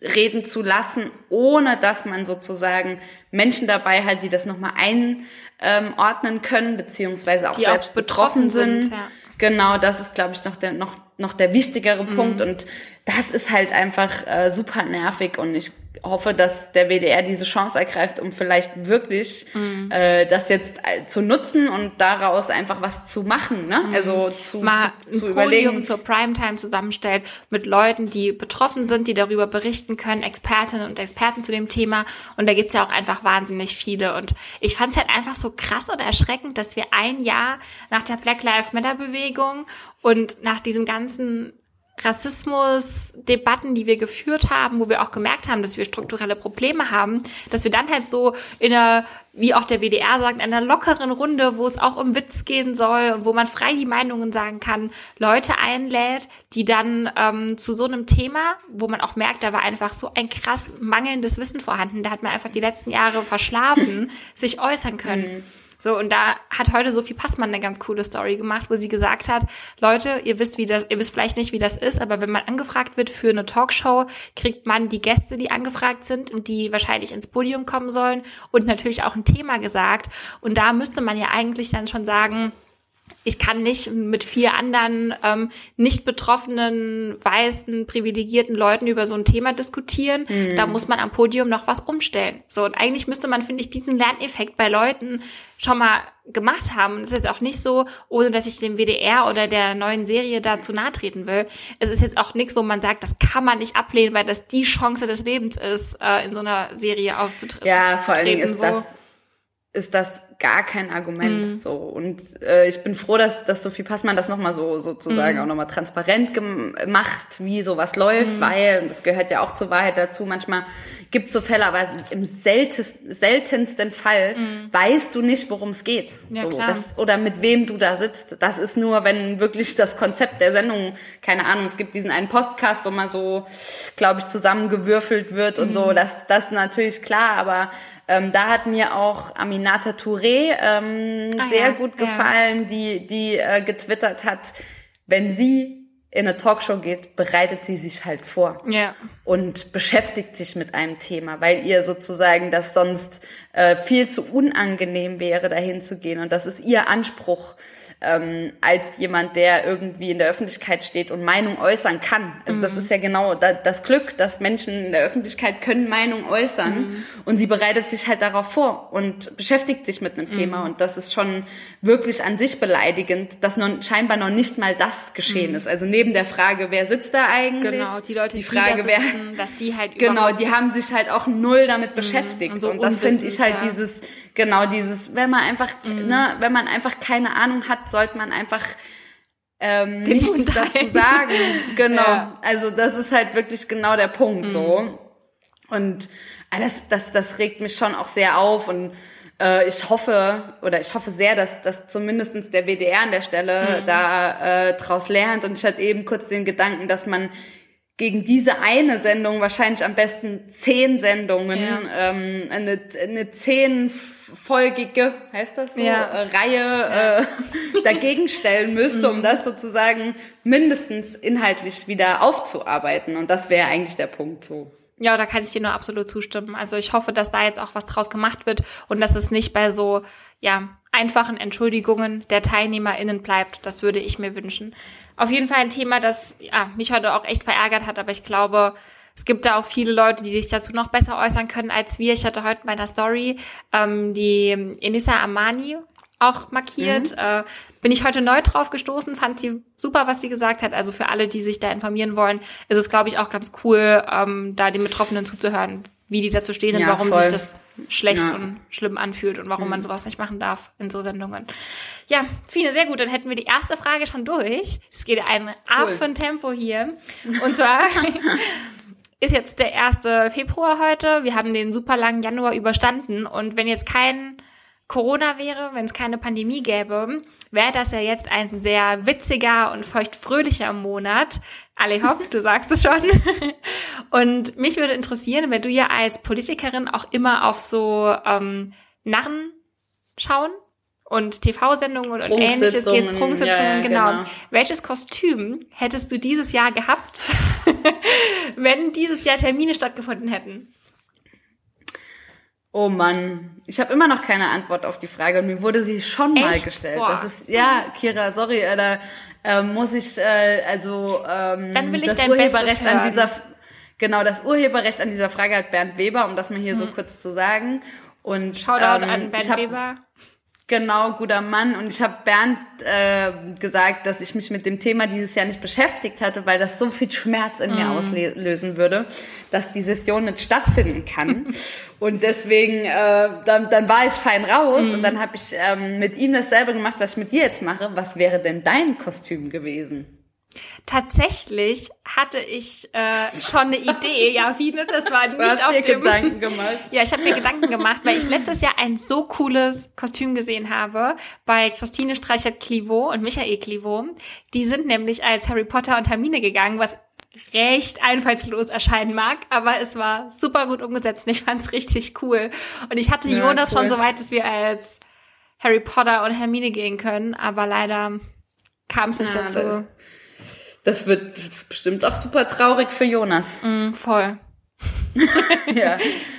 reden zu lassen, ohne dass man sozusagen Menschen dabei hat, die das nochmal einordnen können, beziehungsweise auch die selbst auch betroffen, betroffen sind. sind ja. Genau, das ist, glaube ich, noch der, noch, noch der wichtigere mhm. Punkt. Und das ist halt einfach äh, super nervig. Und ich hoffe, dass der WDR diese Chance ergreift, um vielleicht wirklich mhm. äh, das jetzt äh, zu nutzen und daraus einfach was zu machen, ne? Mhm. Also zu, Mal zu, zu ein überlegen. Podium zur Primetime zusammenstellt mit Leuten, die betroffen sind, die darüber berichten können, Expertinnen und Experten zu dem Thema. Und da gibt's ja auch einfach wahnsinnig viele. Und ich fand es halt einfach so krass und erschreckend, dass wir ein Jahr nach der Black Lives Matter Bewegung und nach diesem ganzen Rassismus-Debatten, die wir geführt haben, wo wir auch gemerkt haben, dass wir strukturelle Probleme haben, dass wir dann halt so in einer, wie auch der WDR sagt, in einer lockeren Runde, wo es auch um Witz gehen soll und wo man frei die Meinungen sagen kann, Leute einlädt, die dann ähm, zu so einem Thema, wo man auch merkt, da war einfach so ein krass mangelndes Wissen vorhanden, da hat man einfach die letzten Jahre verschlafen, sich äußern können. Mhm. So, und da hat heute Sophie Passmann eine ganz coole Story gemacht, wo sie gesagt hat, Leute, ihr wisst, wie das, ihr wisst vielleicht nicht, wie das ist, aber wenn man angefragt wird für eine Talkshow, kriegt man die Gäste, die angefragt sind und die wahrscheinlich ins Podium kommen sollen und natürlich auch ein Thema gesagt. Und da müsste man ja eigentlich dann schon sagen, ich kann nicht mit vier anderen ähm, nicht betroffenen, weißen, privilegierten Leuten über so ein Thema diskutieren. Mhm. Da muss man am Podium noch was umstellen. So, und eigentlich müsste man, finde ich, diesen Lerneffekt bei Leuten schon mal gemacht haben. Es ist jetzt auch nicht so, ohne dass ich dem WDR oder der neuen Serie dazu nahe treten will. Es ist jetzt auch nichts, wo man sagt, das kann man nicht ablehnen, weil das die Chance des Lebens ist, äh, in so einer Serie aufzutreten. Ja, vor allen Dingen ist so. das ist das gar kein Argument. Mhm. So und äh, ich bin froh, dass, dass Sophie Passmann das nochmal so sozusagen mhm. auch nochmal transparent gemacht, wie sowas läuft, mhm. weil und das gehört ja auch zur Wahrheit dazu. Manchmal gibt so Fälle, aber im seltensten, seltensten Fall mhm. weißt du nicht, worum es geht. Ja, so, klar. Das, oder mit wem du da sitzt. Das ist nur, wenn wirklich das Konzept der Sendung, keine Ahnung, es gibt diesen einen Podcast, wo man so, glaube ich, zusammengewürfelt wird und so. Mhm. Das, das natürlich klar, aber ähm, da hat mir auch Aminata Touré ähm, ah, sehr ja, gut gefallen, ja. die, die äh, getwittert hat, wenn sie in eine Talkshow geht, bereitet sie sich halt vor ja. und beschäftigt sich mit einem Thema, weil ihr sozusagen das sonst äh, viel zu unangenehm wäre, dahin zu gehen. Und das ist ihr Anspruch, ähm, als jemand, der irgendwie in der Öffentlichkeit steht und Meinung äußern kann. Also mhm. das ist ja genau das Glück, dass Menschen in der Öffentlichkeit können Meinung äußern mhm. und sie bereitet sich halt darauf vor und beschäftigt sich mit einem mhm. Thema und das ist schon wirklich an sich beleidigend, dass noch, scheinbar noch nicht mal das geschehen mhm. ist. Also neben der Frage, wer sitzt da eigentlich? Genau, die Leute, die, Frage, die da sitzen, wer, dass die halt genau, die haben sich halt auch null damit mhm. beschäftigt und, so und das finde ich halt ja. dieses Genau, dieses, wenn man einfach, mhm. ne, wenn man einfach keine Ahnung hat, sollte man einfach ähm, nichts Mund dazu sagen. Genau. Ja. Also das ist halt wirklich genau der Punkt mhm. so. Und ah, das, das, das regt mich schon auch sehr auf und äh, ich hoffe oder ich hoffe sehr, dass, dass zumindestens der WDR an der Stelle mhm. da äh, draus lernt. Und ich hatte eben kurz den Gedanken, dass man gegen diese eine Sendung wahrscheinlich am besten zehn Sendungen, ja. ähm, eine, eine zehnfolgige, heißt das so, ja. äh, Reihe ja. äh, dagegen stellen müsste, um mhm. das sozusagen mindestens inhaltlich wieder aufzuarbeiten. Und das wäre eigentlich der Punkt so. Ja, da kann ich dir nur absolut zustimmen. Also ich hoffe, dass da jetzt auch was draus gemacht wird und dass es nicht bei so, ja, einfachen Entschuldigungen der TeilnehmerInnen bleibt. Das würde ich mir wünschen. Auf jeden Fall ein Thema, das ja, mich heute auch echt verärgert hat, aber ich glaube, es gibt da auch viele Leute, die sich dazu noch besser äußern können als wir. Ich hatte heute in meiner Story ähm, die Enissa Amani auch markiert. Mhm. Äh, bin ich heute neu drauf gestoßen, fand sie super, was sie gesagt hat. Also für alle, die sich da informieren wollen, ist es, glaube ich, auch ganz cool, ähm, da den Betroffenen zuzuhören, wie die dazu stehen ja, und warum voll. sich das schlecht ja. und schlimm anfühlt und warum mhm. man sowas nicht machen darf in so Sendungen. Ja, Fine, sehr gut. Dann hätten wir die erste Frage schon durch. Es geht ein Affentempo hier. Und zwar ist jetzt der 1. Februar heute. Wir haben den super langen Januar überstanden. Und wenn jetzt kein Corona wäre, wenn es keine Pandemie gäbe, wäre das ja jetzt ein sehr witziger und feuchtfröhlicher Monat. Ali hopp, du sagst es schon. Und mich würde interessieren, wenn du ja als Politikerin auch immer auf so ähm, Narren schauen und TV-Sendungen und ähnliches gehst, Prunksitzungen, ja, genau. genau. Welches Kostüm hättest du dieses Jahr gehabt, wenn dieses Jahr Termine stattgefunden hätten? Oh Mann, ich habe immer noch keine Antwort auf die Frage und mir wurde sie schon Echt? mal gestellt. Boah. Das ist ja, Kira, sorry, äh, da äh, muss ich äh, also ähm, Dann will ich das Urheberrecht an dieser genau das Urheberrecht an dieser Frage hat Bernd Weber, um das mal hier hm. so kurz zu sagen. Und Shoutout ähm, an Bernd hab, Weber. Genau, guter Mann. Und ich habe Bernd äh, gesagt, dass ich mich mit dem Thema dieses Jahr nicht beschäftigt hatte, weil das so viel Schmerz in mm. mir mhm. auslösen würde, dass die Session nicht stattfinden kann. und deswegen, äh, dann, dann war ich fein raus mm. und dann habe ich ähm, mit ihm dasselbe gemacht, was ich mit dir jetzt mache. Was wäre denn dein Kostüm gewesen? Tatsächlich hatte ich äh, schon eine Idee. Ja, Fine, das war du nicht hast auf dir dem... Gedanken gemacht. Ja, ich habe mir Gedanken gemacht, weil ich letztes Jahr ein so cooles Kostüm gesehen habe bei Christine Streichert-Clivaux und Michael Clivaux. Die sind nämlich als Harry Potter und Hermine gegangen, was recht einfallslos erscheinen mag, aber es war super gut umgesetzt und ich fand es richtig cool. Und ich hatte ja, Jonas cool. schon so weit, dass wir als Harry Potter und Hermine gehen können, aber leider kam es nicht ja, dazu. Das wird das bestimmt auch super traurig für Jonas. Mm, voll. ja.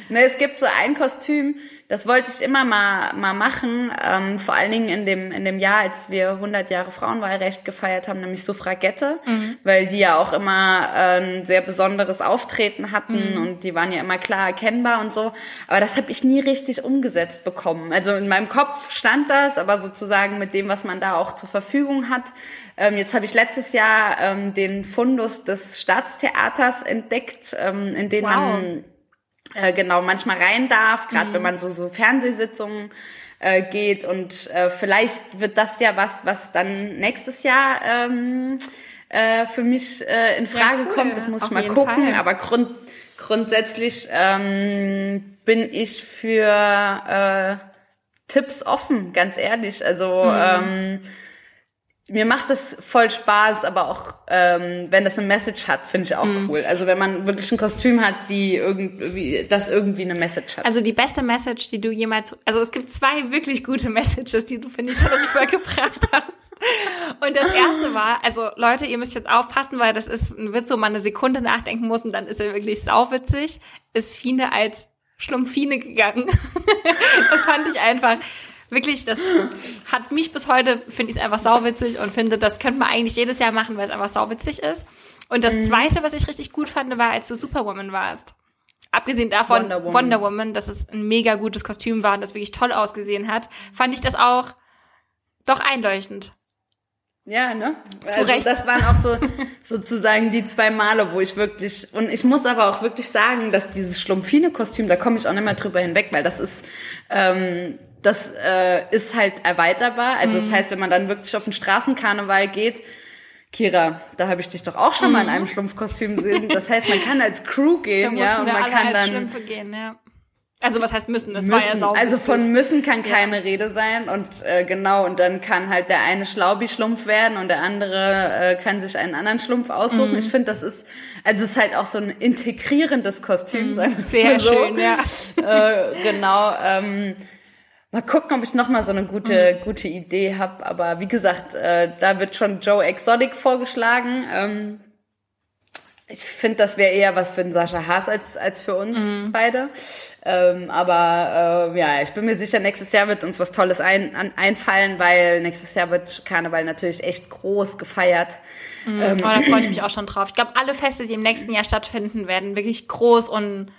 Ne, es gibt so ein Kostüm, das wollte ich immer mal, mal machen, ähm, vor allen Dingen in dem, in dem Jahr, als wir 100 Jahre Frauenwahlrecht gefeiert haben, nämlich Suffragette, mhm. weil die ja auch immer äh, ein sehr besonderes Auftreten hatten mhm. und die waren ja immer klar erkennbar und so. Aber das habe ich nie richtig umgesetzt bekommen. Also in meinem Kopf stand das, aber sozusagen mit dem, was man da auch zur Verfügung hat, ähm, jetzt habe ich letztes Jahr ähm, den Fundus des Staatstheaters entdeckt, ähm, in den wow. man äh, genau manchmal rein darf, gerade mhm. wenn man so, so Fernsehsitzungen äh, geht. Und äh, vielleicht wird das ja was, was dann nächstes Jahr ähm, äh, für mich äh, in Frage ja, cool. kommt. Das muss Auf ich mal gucken. Fall. Aber grund grundsätzlich ähm, bin ich für äh, Tipps offen, ganz ehrlich. Also mhm. ähm, mir macht das voll Spaß, aber auch ähm, wenn das eine Message hat, finde ich auch mm. cool. Also wenn man wirklich ein Kostüm hat, die irgendwie das irgendwie eine Message hat. Also die beste Message, die du jemals, also es gibt zwei wirklich gute Messages, die du finde ich schon rübergebracht hast. Und das erste war, also Leute, ihr müsst jetzt aufpassen, weil das ist ein Witz, wo man eine Sekunde nachdenken muss und dann ist er wirklich sauwitzig. Ist Fine als Schlumpfine gegangen. das fand ich einfach wirklich, das hat mich bis heute, finde ich es einfach sauwitzig und finde, das könnte man eigentlich jedes Jahr machen, weil es einfach sauwitzig ist. Und das mhm. zweite, was ich richtig gut fand, war, als du Superwoman warst. Abgesehen davon, Wonder Woman. Wonder Woman, dass es ein mega gutes Kostüm war und das wirklich toll ausgesehen hat, fand ich das auch doch einleuchtend. Ja, ne? Zu also Recht. das waren auch so sozusagen die zwei Male, wo ich wirklich und ich muss aber auch wirklich sagen, dass dieses Schlumpfine-Kostüm, da komme ich auch nicht mehr drüber hinweg, weil das ist ähm, das äh, ist halt erweiterbar. Also mhm. das heißt, wenn man dann wirklich auf den Straßenkarneval geht, Kira, da habe ich dich doch auch schon mhm. mal in mhm. einem Schlumpfkostüm gesehen. Das heißt, man kann als Crew gehen, ja, und man kann dann Gehen, ja. Also was heißt müssen? Das müssen. war ja sauber. Also von müssen kann keine ja. Rede sein und äh, genau und dann kann halt der eine Schlaubi-Schlumpf werden und der andere äh, kann sich einen anderen Schlumpf aussuchen. Mhm. Ich finde, das ist also es ist halt auch so ein integrierendes Kostüm, mhm. sagen wir Sehr so. schön, ja. äh, genau. Ähm, Mal gucken, ob ich noch mal so eine gute mhm. gute Idee habe. Aber wie gesagt, äh, da wird schon Joe Exotic vorgeschlagen. Ähm, ich finde, das wäre eher was für den Sascha Haas als, als für uns mhm. beide. Ähm, aber äh, ja, ich bin mir sicher, nächstes Jahr wird uns was Tolles ein, an, einfallen, weil nächstes Jahr wird Karneval natürlich echt groß gefeiert. Mhm. Ähm, oh, da freue ich mich auch schon drauf. Ich glaube, alle Feste, die im nächsten Jahr stattfinden, werden wirklich groß und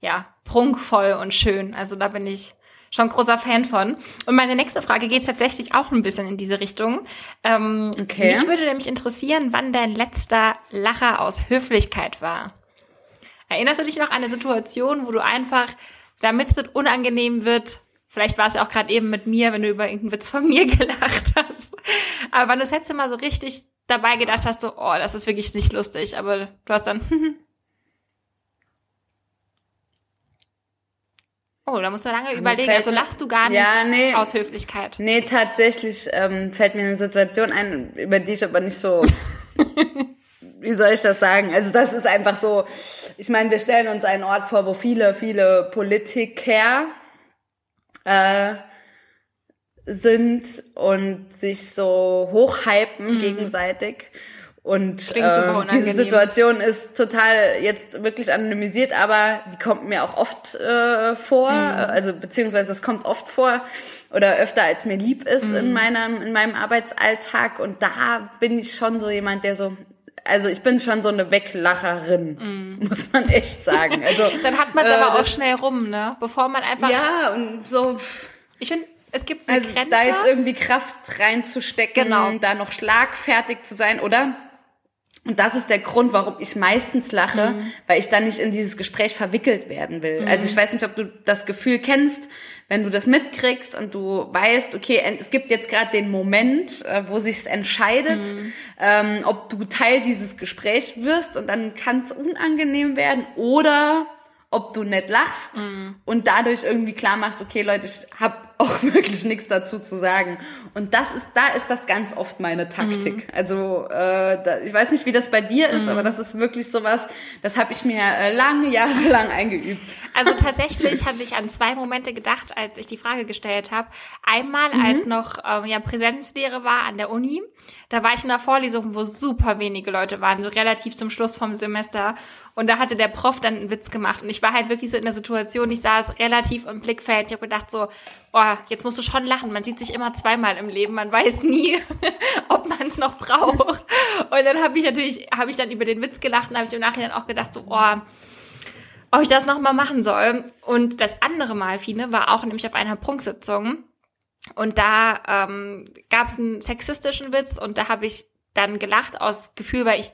ja, prunkvoll und schön. Also da bin ich schon großer Fan von. Und meine nächste Frage geht tatsächlich auch ein bisschen in diese Richtung. Ähm, okay. Mich würde nämlich interessieren, wann dein letzter Lacher aus Höflichkeit war. Erinnerst du dich noch an eine Situation, wo du einfach, damit es nicht unangenehm wird, vielleicht war es ja auch gerade eben mit mir, wenn du über irgendeinen Witz von mir gelacht hast, aber wann du das letzte Mal so richtig dabei gedacht hast, so, oh, das ist wirklich nicht lustig, aber du hast dann Oh, da musst du lange überlegen. Also lachst du gar nicht ja, nee, aus Höflichkeit. Nee, tatsächlich ähm, fällt mir eine Situation ein, über die ich aber nicht so. wie soll ich das sagen? Also das ist einfach so. Ich meine, wir stellen uns einen Ort vor, wo viele, viele Politiker äh, sind und sich so hochhypen mhm. gegenseitig. Und äh, diese Situation ist total jetzt wirklich anonymisiert, aber die kommt mir auch oft äh, vor, mhm. also beziehungsweise es kommt oft vor oder öfter als mir lieb ist mhm. in meinem in meinem Arbeitsalltag und da bin ich schon so jemand, der so also ich bin schon so eine Weglacherin, mm. muss man echt sagen. Also dann hat man es äh, aber auch schnell rum, ne? Bevor man einfach ja und so. Ich finde, es gibt eine also Grenze. Da jetzt irgendwie Kraft reinzustecken, genau. da noch schlagfertig zu sein, oder? Und das ist der Grund, warum ich meistens lache, mhm. weil ich dann nicht in dieses Gespräch verwickelt werden will. Mhm. Also ich weiß nicht, ob du das Gefühl kennst, wenn du das mitkriegst und du weißt, okay, es gibt jetzt gerade den Moment, äh, wo sich's entscheidet, mhm. ähm, ob du Teil dieses Gesprächs wirst und dann kann es unangenehm werden oder ob du nicht lachst mhm. und dadurch irgendwie klar machst, okay Leute, ich habe auch wirklich nichts dazu zu sagen. Und das ist, da ist das ganz oft meine Taktik. Mhm. Also äh, da, ich weiß nicht, wie das bei dir ist, mhm. aber das ist wirklich sowas, das habe ich mir äh, lange Jahre lang eingeübt. Also tatsächlich habe ich an zwei Momente gedacht, als ich die Frage gestellt habe. Einmal, mhm. als noch ähm, ja Präsenzlehre war an der Uni. Da war ich in einer Vorlesung, wo super wenige Leute waren, so relativ zum Schluss vom Semester. Und da hatte der Prof dann einen Witz gemacht. Und ich war halt wirklich so in der Situation, ich saß relativ im Blickfeld. Ich habe gedacht so, oh, jetzt musst du schon lachen. Man sieht sich immer zweimal im Leben. Man weiß nie, ob man es noch braucht. Und dann habe ich natürlich, habe ich dann über den Witz gelacht und habe ich im Nachhinein auch gedacht so, oh, ob ich das nochmal machen soll. Und das andere Mal, Fine, war auch nämlich auf einer Prunksitzung. Und da ähm, gab es einen sexistischen Witz und da habe ich dann gelacht aus Gefühl, weil ich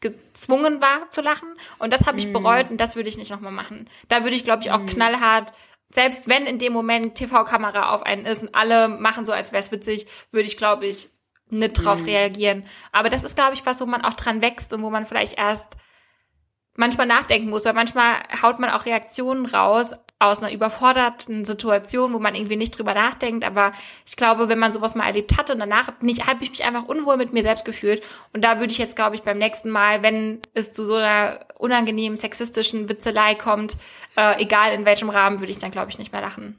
gezwungen war zu lachen. Und das habe ich mm. bereut und das würde ich nicht nochmal machen. Da würde ich, glaube ich, auch mm. knallhart selbst wenn in dem Moment TV-Kamera auf einen ist und alle machen so, als wäre es witzig, würde ich, glaube ich, nicht drauf mhm. reagieren. Aber das ist, glaube ich, was, wo man auch dran wächst und wo man vielleicht erst manchmal nachdenken muss, weil manchmal haut man auch Reaktionen raus aus einer überforderten Situation, wo man irgendwie nicht drüber nachdenkt. Aber ich glaube, wenn man sowas mal erlebt hatte und danach nicht, habe ich mich einfach unwohl mit mir selbst gefühlt. Und da würde ich jetzt, glaube ich, beim nächsten Mal, wenn es zu so einer unangenehmen sexistischen Witzelei kommt, äh, egal in welchem Rahmen, würde ich dann, glaube ich, nicht mehr lachen.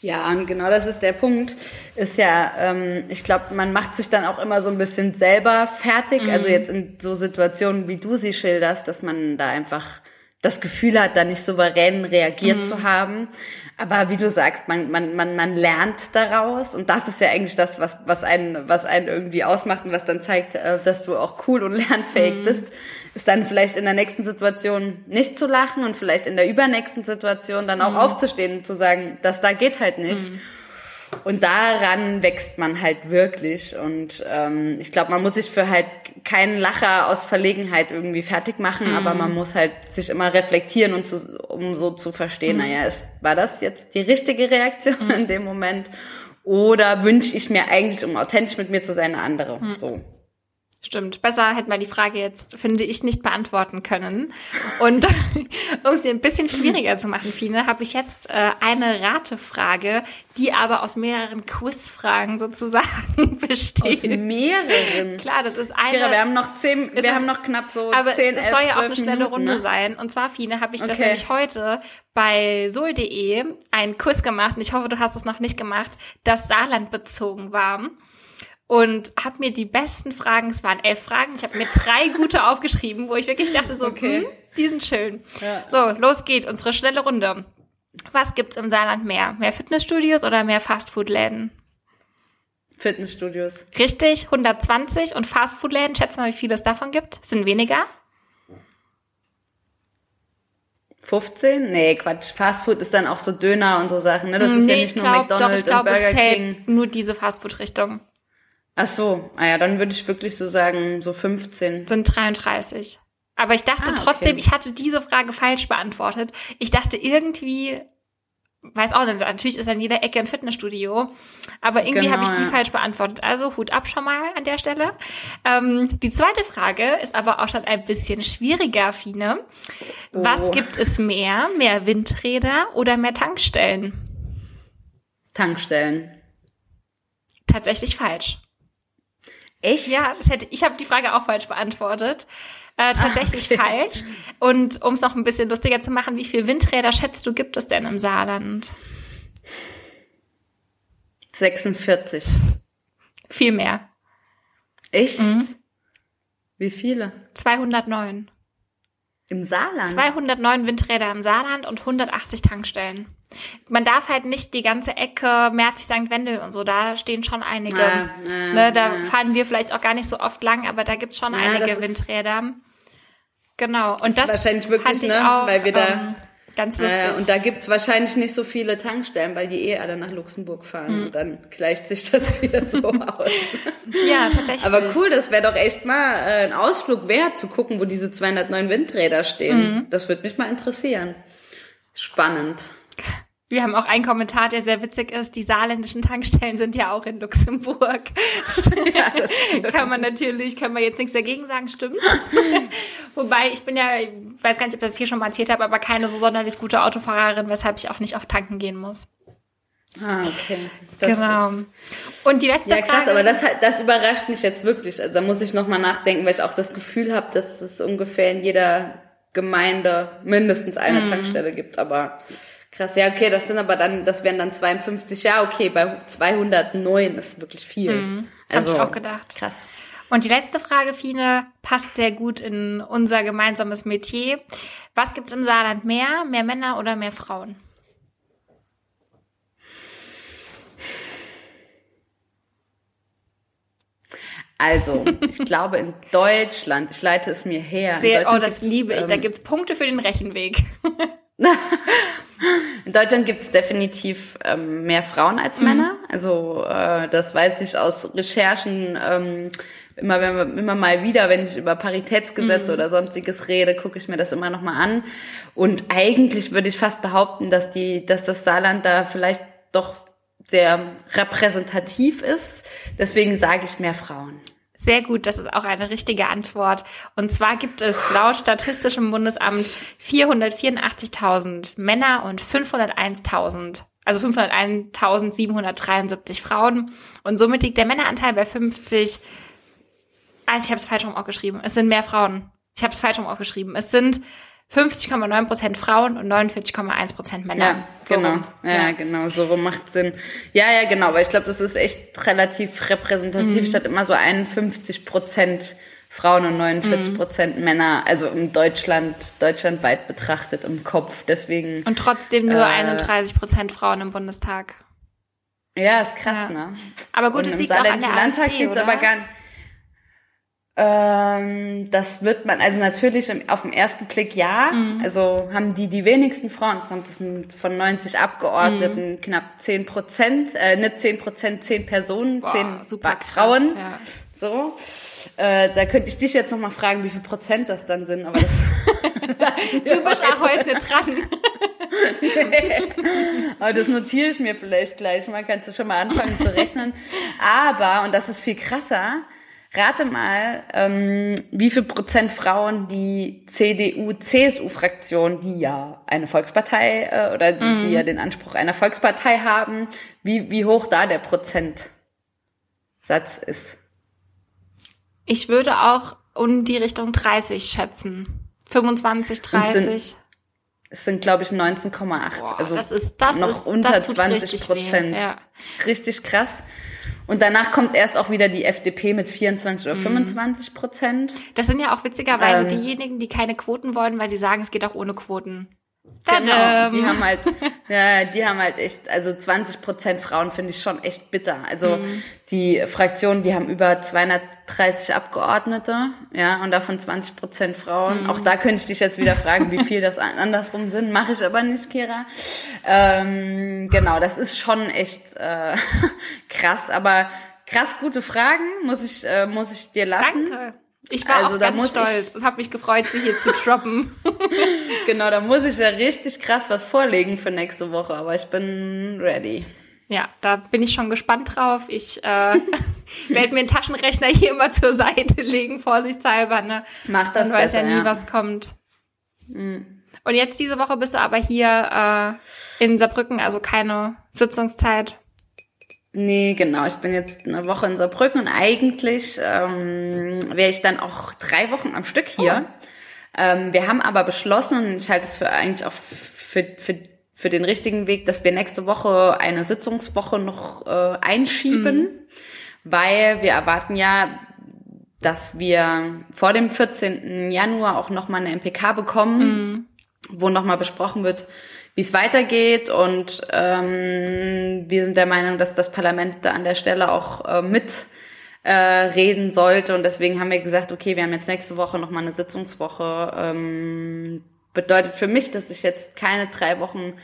Ja, und genau das ist der Punkt. Ist ja, ähm, ich glaube, man macht sich dann auch immer so ein bisschen selber fertig. Mhm. Also jetzt in so Situationen, wie du sie schilderst, dass man da einfach das Gefühl hat, da nicht souverän reagiert mhm. zu haben. Aber wie du sagst, man, man, man, man lernt daraus und das ist ja eigentlich das, was, was einen, was einen irgendwie ausmacht und was dann zeigt, äh, dass du auch cool und lernfähig mhm. bist ist dann vielleicht in der nächsten Situation nicht zu lachen und vielleicht in der übernächsten Situation dann auch mhm. aufzustehen und zu sagen, das da geht halt nicht. Und daran wächst man halt wirklich. Und ähm, ich glaube, man muss sich für halt keinen Lacher aus Verlegenheit irgendwie fertig machen, mhm. aber man muss halt sich immer reflektieren, und zu, um so zu verstehen, mhm. naja, ist, war das jetzt die richtige Reaktion mhm. in dem Moment? Oder wünsche ich mir eigentlich, um authentisch mit mir zu sein, eine andere? Mhm. So. Stimmt. Besser hätten wir die Frage jetzt, finde ich, nicht beantworten können. Und um sie ein bisschen schwieriger zu machen, Fine, habe ich jetzt äh, eine Ratefrage, die aber aus mehreren Quizfragen sozusagen besteht. Aus mehreren? Klar, das ist eine. Kira, wir haben noch zehn, wir ist, haben noch knapp so aber zehn, es, es soll ja auch eine schnelle Runde ne? sein. Und zwar, Fine, habe ich das Okay. nämlich heute bei sol.de ein Quiz gemacht. Und ich hoffe, du hast es noch nicht gemacht, das Saarland bezogen war und habe mir die besten Fragen, es waren elf Fragen, ich habe mir drei gute aufgeschrieben, wo ich wirklich dachte so, Okay. hm, die sind schön. Ja. So, los geht, unsere schnelle Runde. Was gibt's im Saarland mehr? Mehr Fitnessstudios oder mehr Fastfood-Läden? Fitnessstudios. Richtig, 120 und Fastfood-Läden, schätze mal, wie viel es davon gibt. Sind weniger? 15? Nee, Quatsch. Fastfood ist dann auch so Döner und so Sachen, ne? Das ist ja nicht nur glaub, doch, McDonald's ich glaube, und es Burger zählt King. nur diese Fastfood-Richtung. Ach so. Ah ja, dann würde ich wirklich so sagen, so 15. Sind 33. Aber ich dachte Ah, okay. trotzdem, ich hatte diese Frage falsch beantwortet. Ich dachte irgendwie, weiß auch nicht, natürlich ist an jeder Ecke ein Fitnessstudio, aber irgendwie Genau, habe ich die ja. falsch beantwortet. Also Hut ab schon mal an der Stelle. Ähm, die zweite Frage ist aber auch schon ein bisschen schwieriger, Fine. Was Oh. gibt es mehr? Mehr Windräder oder mehr Tankstellen? Tankstellen. Tatsächlich falsch. Echt? Ja, das hätte, ich habe die Frage auch falsch beantwortet. Äh, tatsächlich okay. falsch. Und um es noch ein bisschen lustiger zu machen, wie viele Windräder schätzt du, gibt es denn im Saarland? 46. Viel mehr. Echt? Mhm. Wie viele? 209. Im Saarland? 209 Windräder im Saarland und 180 Tankstellen. Man darf halt nicht die ganze Ecke Merzig St. Wendel und so, da stehen schon einige. Ja, ja, ne, da ja. fahren wir vielleicht auch gar nicht so oft lang, aber da gibt's schon einige das Windräder. Genau. Und ist das wahrscheinlich wirklich, ne, auch weil wir da- ähm, ganz lustig. Äh, und da gibt's wahrscheinlich nicht so viele Tankstellen, weil die eh alle nach Luxemburg fahren. Mhm. Und dann gleicht sich das wieder so aus. ja, tatsächlich. Aber cool, das wäre doch echt mal äh, ein Ausflug wert, zu gucken, wo diese 209 Windräder stehen. Mhm. Das würde mich mal interessieren. Spannend. Wir haben auch einen Kommentar, der sehr witzig ist. Die saarländischen Tankstellen sind ja auch in Luxemburg. Ja, kann man natürlich, kann man jetzt nichts dagegen sagen, stimmt. Wobei, ich bin ja, ich weiß gar nicht, ob ich das hier schon mal erzählt habe, aber keine so sonderlich gute Autofahrerin, weshalb ich auch nicht oft tanken gehen muss. Ah, okay. Das genau. Ist, Und die letzte ja, krass, Frage. aber das, das überrascht mich jetzt wirklich. Also da muss ich nochmal nachdenken, weil ich auch das Gefühl habe, dass es ungefähr in jeder Gemeinde mindestens eine Mhm. Tankstelle gibt. Aber krass, ja, okay, das sind aber dann, das wären dann 52. Ja, okay, bei 209 ist wirklich viel. Mhm. Hab ich auch gedacht. Krass. Und die letzte Frage, Fine, passt sehr gut in unser gemeinsames Metier. Was gibt's im Saarland mehr? Mehr Männer oder mehr Frauen? Also, ich glaube in Deutschland, ich leite es mir her. Sehr, oh, das liebe ich. Da ähm, gibt's Punkte für den Rechenweg. In Deutschland gibt es definitiv ähm, mehr Frauen Mhm. als Männer. Also äh, das weiß ich aus Recherchen. Ähm, immer, wenn, immer mal wieder, wenn ich über Mhm. Paritätsgesetze oder sonstiges rede, gucke ich mir das immer noch mal an. Und eigentlich würde ich fast behaupten, dass die, dass das Saarland da vielleicht doch sehr repräsentativ ist. Deswegen sage ich mehr Frauen. Sehr gut, das ist auch eine richtige Antwort. Und zwar gibt es laut Statistischem Bundesamt 484.000 Männer und 501.000, also 501.773 Frauen. Und somit liegt der Männeranteil bei 50. Also ich habe es falsch rum aufgeschrieben. Es sind mehr Frauen. Ich habe es falsch rum aufgeschrieben. Es sind 50,9 Prozent Frauen und 49,1 Prozent Männer. Ja, So genau. rum. Ja, genau, so rum macht Sinn. Ja, ja, genau, weil ich glaube, das ist echt relativ repräsentativ. Mhm. Statt immer so 51 Prozent Frauen und 49 Mhm. Prozent Männer, also in Deutschland, deutschlandweit betrachtet im Kopf. Deswegen, Und trotzdem nur Äh. 31 Prozent Frauen im Bundestag. ja, ist krass, Ja. ne? Aber gut, Und es liegt auch an der Landtag AfD, sieht's aber gar ähm, das wird man, also natürlich auf den ersten Blick ja. Mhm. Also haben die die wenigsten Frauen. Ich glaube, das sind von 90 Mhm. Abgeordneten knapp 10 Prozent, äh, nicht 10 Prozent, 10 Personen, Boah, 10 super krass, Frauen. ja. So. Äh, da könnte ich dich jetzt noch mal fragen, wie viel Prozent das dann sind, aber das, Du bist auch heute nicht dran. aber das notiere ich mir vielleicht gleich mal, kannst du schon mal anfangen zu rechnen. Aber, und das ist viel krasser, Rate mal, ähm, wie viel Prozent Frauen die CDU-CSU-Fraktion, die ja eine Volkspartei äh, oder die, Mhm. die ja den Anspruch einer Volkspartei haben, wie, wie hoch da der Prozentsatz ist. Ich würde auch um die Richtung 30 schätzen. 25, 30. Es sind, glaube ich, 19,8. Boah, Also das ist, das noch ist, unter das tut 20 richtig Prozent. Weh. Ja. Richtig krass. Und danach kommt erst auch wieder die FDP mit 24 Mhm. oder 25 Prozent. Das sind ja auch witzigerweise Ähm. diejenigen, die keine Quoten wollen, weil sie sagen, es geht auch ohne Quoten. Genau, die haben halt, ja, die haben halt echt, also 20 Prozent Frauen finde ich schon echt bitter. Also Mhm. die Fraktionen, die haben über 230 Abgeordnete, ja, und davon 20 Prozent Frauen. Mhm. Auch da könnte ich dich jetzt wieder fragen, wie viel das an- andersrum sind, mache ich aber nicht, Kira. Ähm, genau, das ist schon echt äh, krass, aber krass gute Fragen muss ich äh, muss ich dir lassen. Danke. Ich war Also, auch da ganz muss stolz ich- und habe mich gefreut, sie hier zu droppen. Genau, da muss ich ja richtig krass was vorlegen für nächste Woche, aber ich bin ready. Ja, da bin ich schon gespannt drauf. Ich äh, werde mir den Taschenrechner hier immer zur Seite legen, vorsichtshalber. Ne? Mach das Man weiß besser, ja nie, ja. Mhm. was kommt. Und jetzt diese Woche bist du aber hier äh, in Saarbrücken, also keine Sitzungszeit. Nee, genau. Ich bin jetzt eine Woche in Saarbrücken und eigentlich ähm, wäre ich dann auch drei Wochen am Stück hier. Ähm, wir haben aber beschlossen, ich halte es für eigentlich auch für, für, für den richtigen Weg, dass wir nächste Woche eine Sitzungswoche noch äh, einschieben, weil wir erwarten ja, dass wir vor dem 14. Januar auch nochmal eine MPK bekommen, wo nochmal besprochen wird, wie es weitergeht. Und ähm, wir sind der Meinung, dass das Parlament da an der Stelle auch äh, mit äh, reden sollte. Und deswegen haben wir gesagt, okay, wir haben jetzt nächste Woche nochmal eine Sitzungswoche. Ähm, bedeutet für mich, dass ich jetzt keine drei Wochen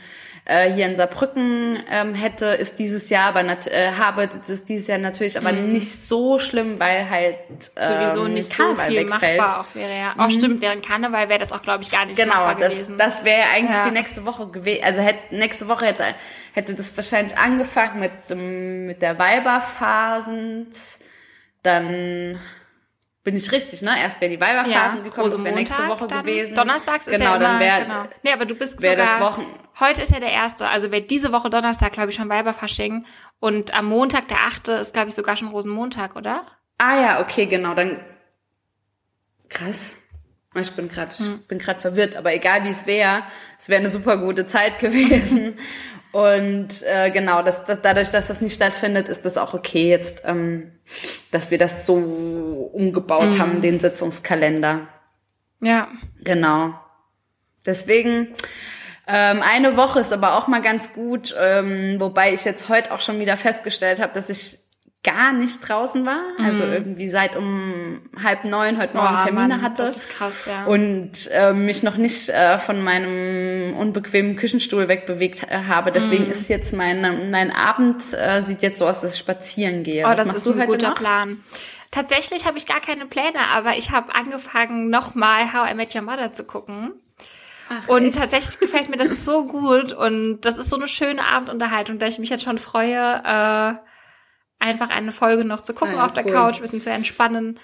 äh, hier in Saarbrücken ähm, hätte, ist dieses Jahr aber äh, habe, ist dieses Jahr natürlich aber nicht so schlimm, weil halt ähm, Sowieso nicht so Karneval viel wegfällt. machbar auch wäre ja. Auch stimmt, während Karneval wäre das auch, glaube ich, gar nicht Genau, machbar das, gewesen. das wäre eigentlich Ja. die nächste Woche gewesen. Also hätte, nächste Woche hätte, hätte das wahrscheinlich angefangen mit, mit der Weiberphasen. Dann bin ich richtig, ne? Erst wäre die Weiberphasen gekommen, das wäre nächste Woche dann. gewesen. Donnerstags ist genau, ja immer, dann wäre genau. Nee, aber du bist wär sogar, das Wochen- heute ist ja der erste, also wäre diese Woche Donnerstag, glaube ich, schon Weiberfasching und am Montag, der achte, ist, glaube ich, sogar schon Rosenmontag, oder? Ah ja, okay, genau, dann krass. Ich bin gerade Hm. bin gerade verwirrt, aber egal wie es wäre, es wäre eine super gute Zeit gewesen. Und äh, genau, das, das, dadurch, dass das nicht stattfindet, ist das auch okay jetzt, ähm, dass wir das so umgebaut Hm. haben, den Sitzungskalender. Ja. Genau. Deswegen, ähm, eine Woche ist aber auch mal ganz gut, ähm, wobei ich jetzt heute auch schon wieder festgestellt habe, dass ich gar nicht draußen war. Also irgendwie seit um halb neun heute Morgen Mhm. Boah, Termine Mann, hatte. Das ist krass, ja. Und äh, mich noch nicht äh, von meinem unbequemen Küchenstuhl wegbewegt äh, habe. Mhm. Deswegen ist jetzt mein, mein Abend, äh, sieht jetzt so aus, dass ich spazieren gehe. Oh, Was das machst ist du ein heute guter noch? Plan. Tatsächlich habe ich gar keine Pläne, aber ich habe angefangen, nochmal How I Met Your Mother zu gucken. und tatsächlich gefällt mir das so gut und das ist so eine schöne Abendunterhaltung, da ich mich jetzt schon freue, äh, einfach eine Folge noch zu gucken Ah auf der cool. Couch, ein bisschen zu entspannen.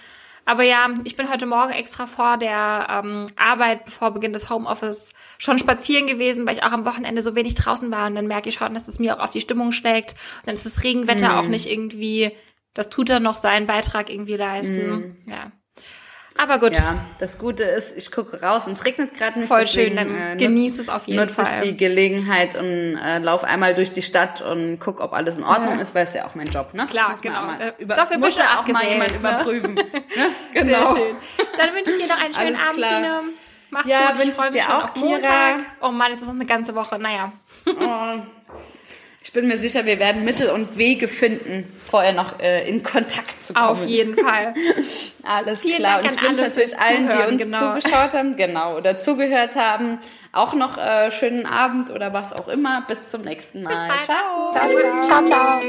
Aber ja, ich bin heute Morgen extra vor der ähm, Arbeit, bevor Beginn des Homeoffice, schon spazieren gewesen, weil ich auch am Wochenende so wenig draußen war. Und dann merke ich schon, dass es mir auch auf die Stimmung schlägt. Und dann ist das Regenwetter auch nicht irgendwie, das tut dann noch seinen Beitrag irgendwie leisten. Ja. Aber gut, Ja, das Gute ist, ich gucke raus und es regnet gerade nicht. voll deswegen, schön, dann äh, genieß es auf jeden nutze Fall. ich die Gelegenheit und äh, lauf einmal durch die Stadt und guck, ob alles in Ordnung ist, weil es ja auch mein Job, ne? Klar, muss genau. Mal Äh, über, dafür muss ja auch mal jemand ne? überprüfen. ne? Genau. Sehr schön. Dann wünsche ich dir noch einen schönen Alles Abend, klar. Fine. Mach's Ja, gut, ich wünsche ich freue mich dir auch, auf Kira. Montag. Oh Mann, es ist noch eine ganze Woche. Naja, Oh. Ich bin mir sicher, wir werden Mittel und Wege finden, vorher noch äh, in Kontakt zu kommen. auf jeden Fall. Alles Vielen klar. Dank und ich wünsche natürlich allen, die Zuhören, uns genau. zugeschaut haben, genau, oder zugehört haben, auch noch äh, schönen Abend oder was auch immer. Bis zum nächsten Mal. Bis bald. Ciao. Gut. Ciao, ciao.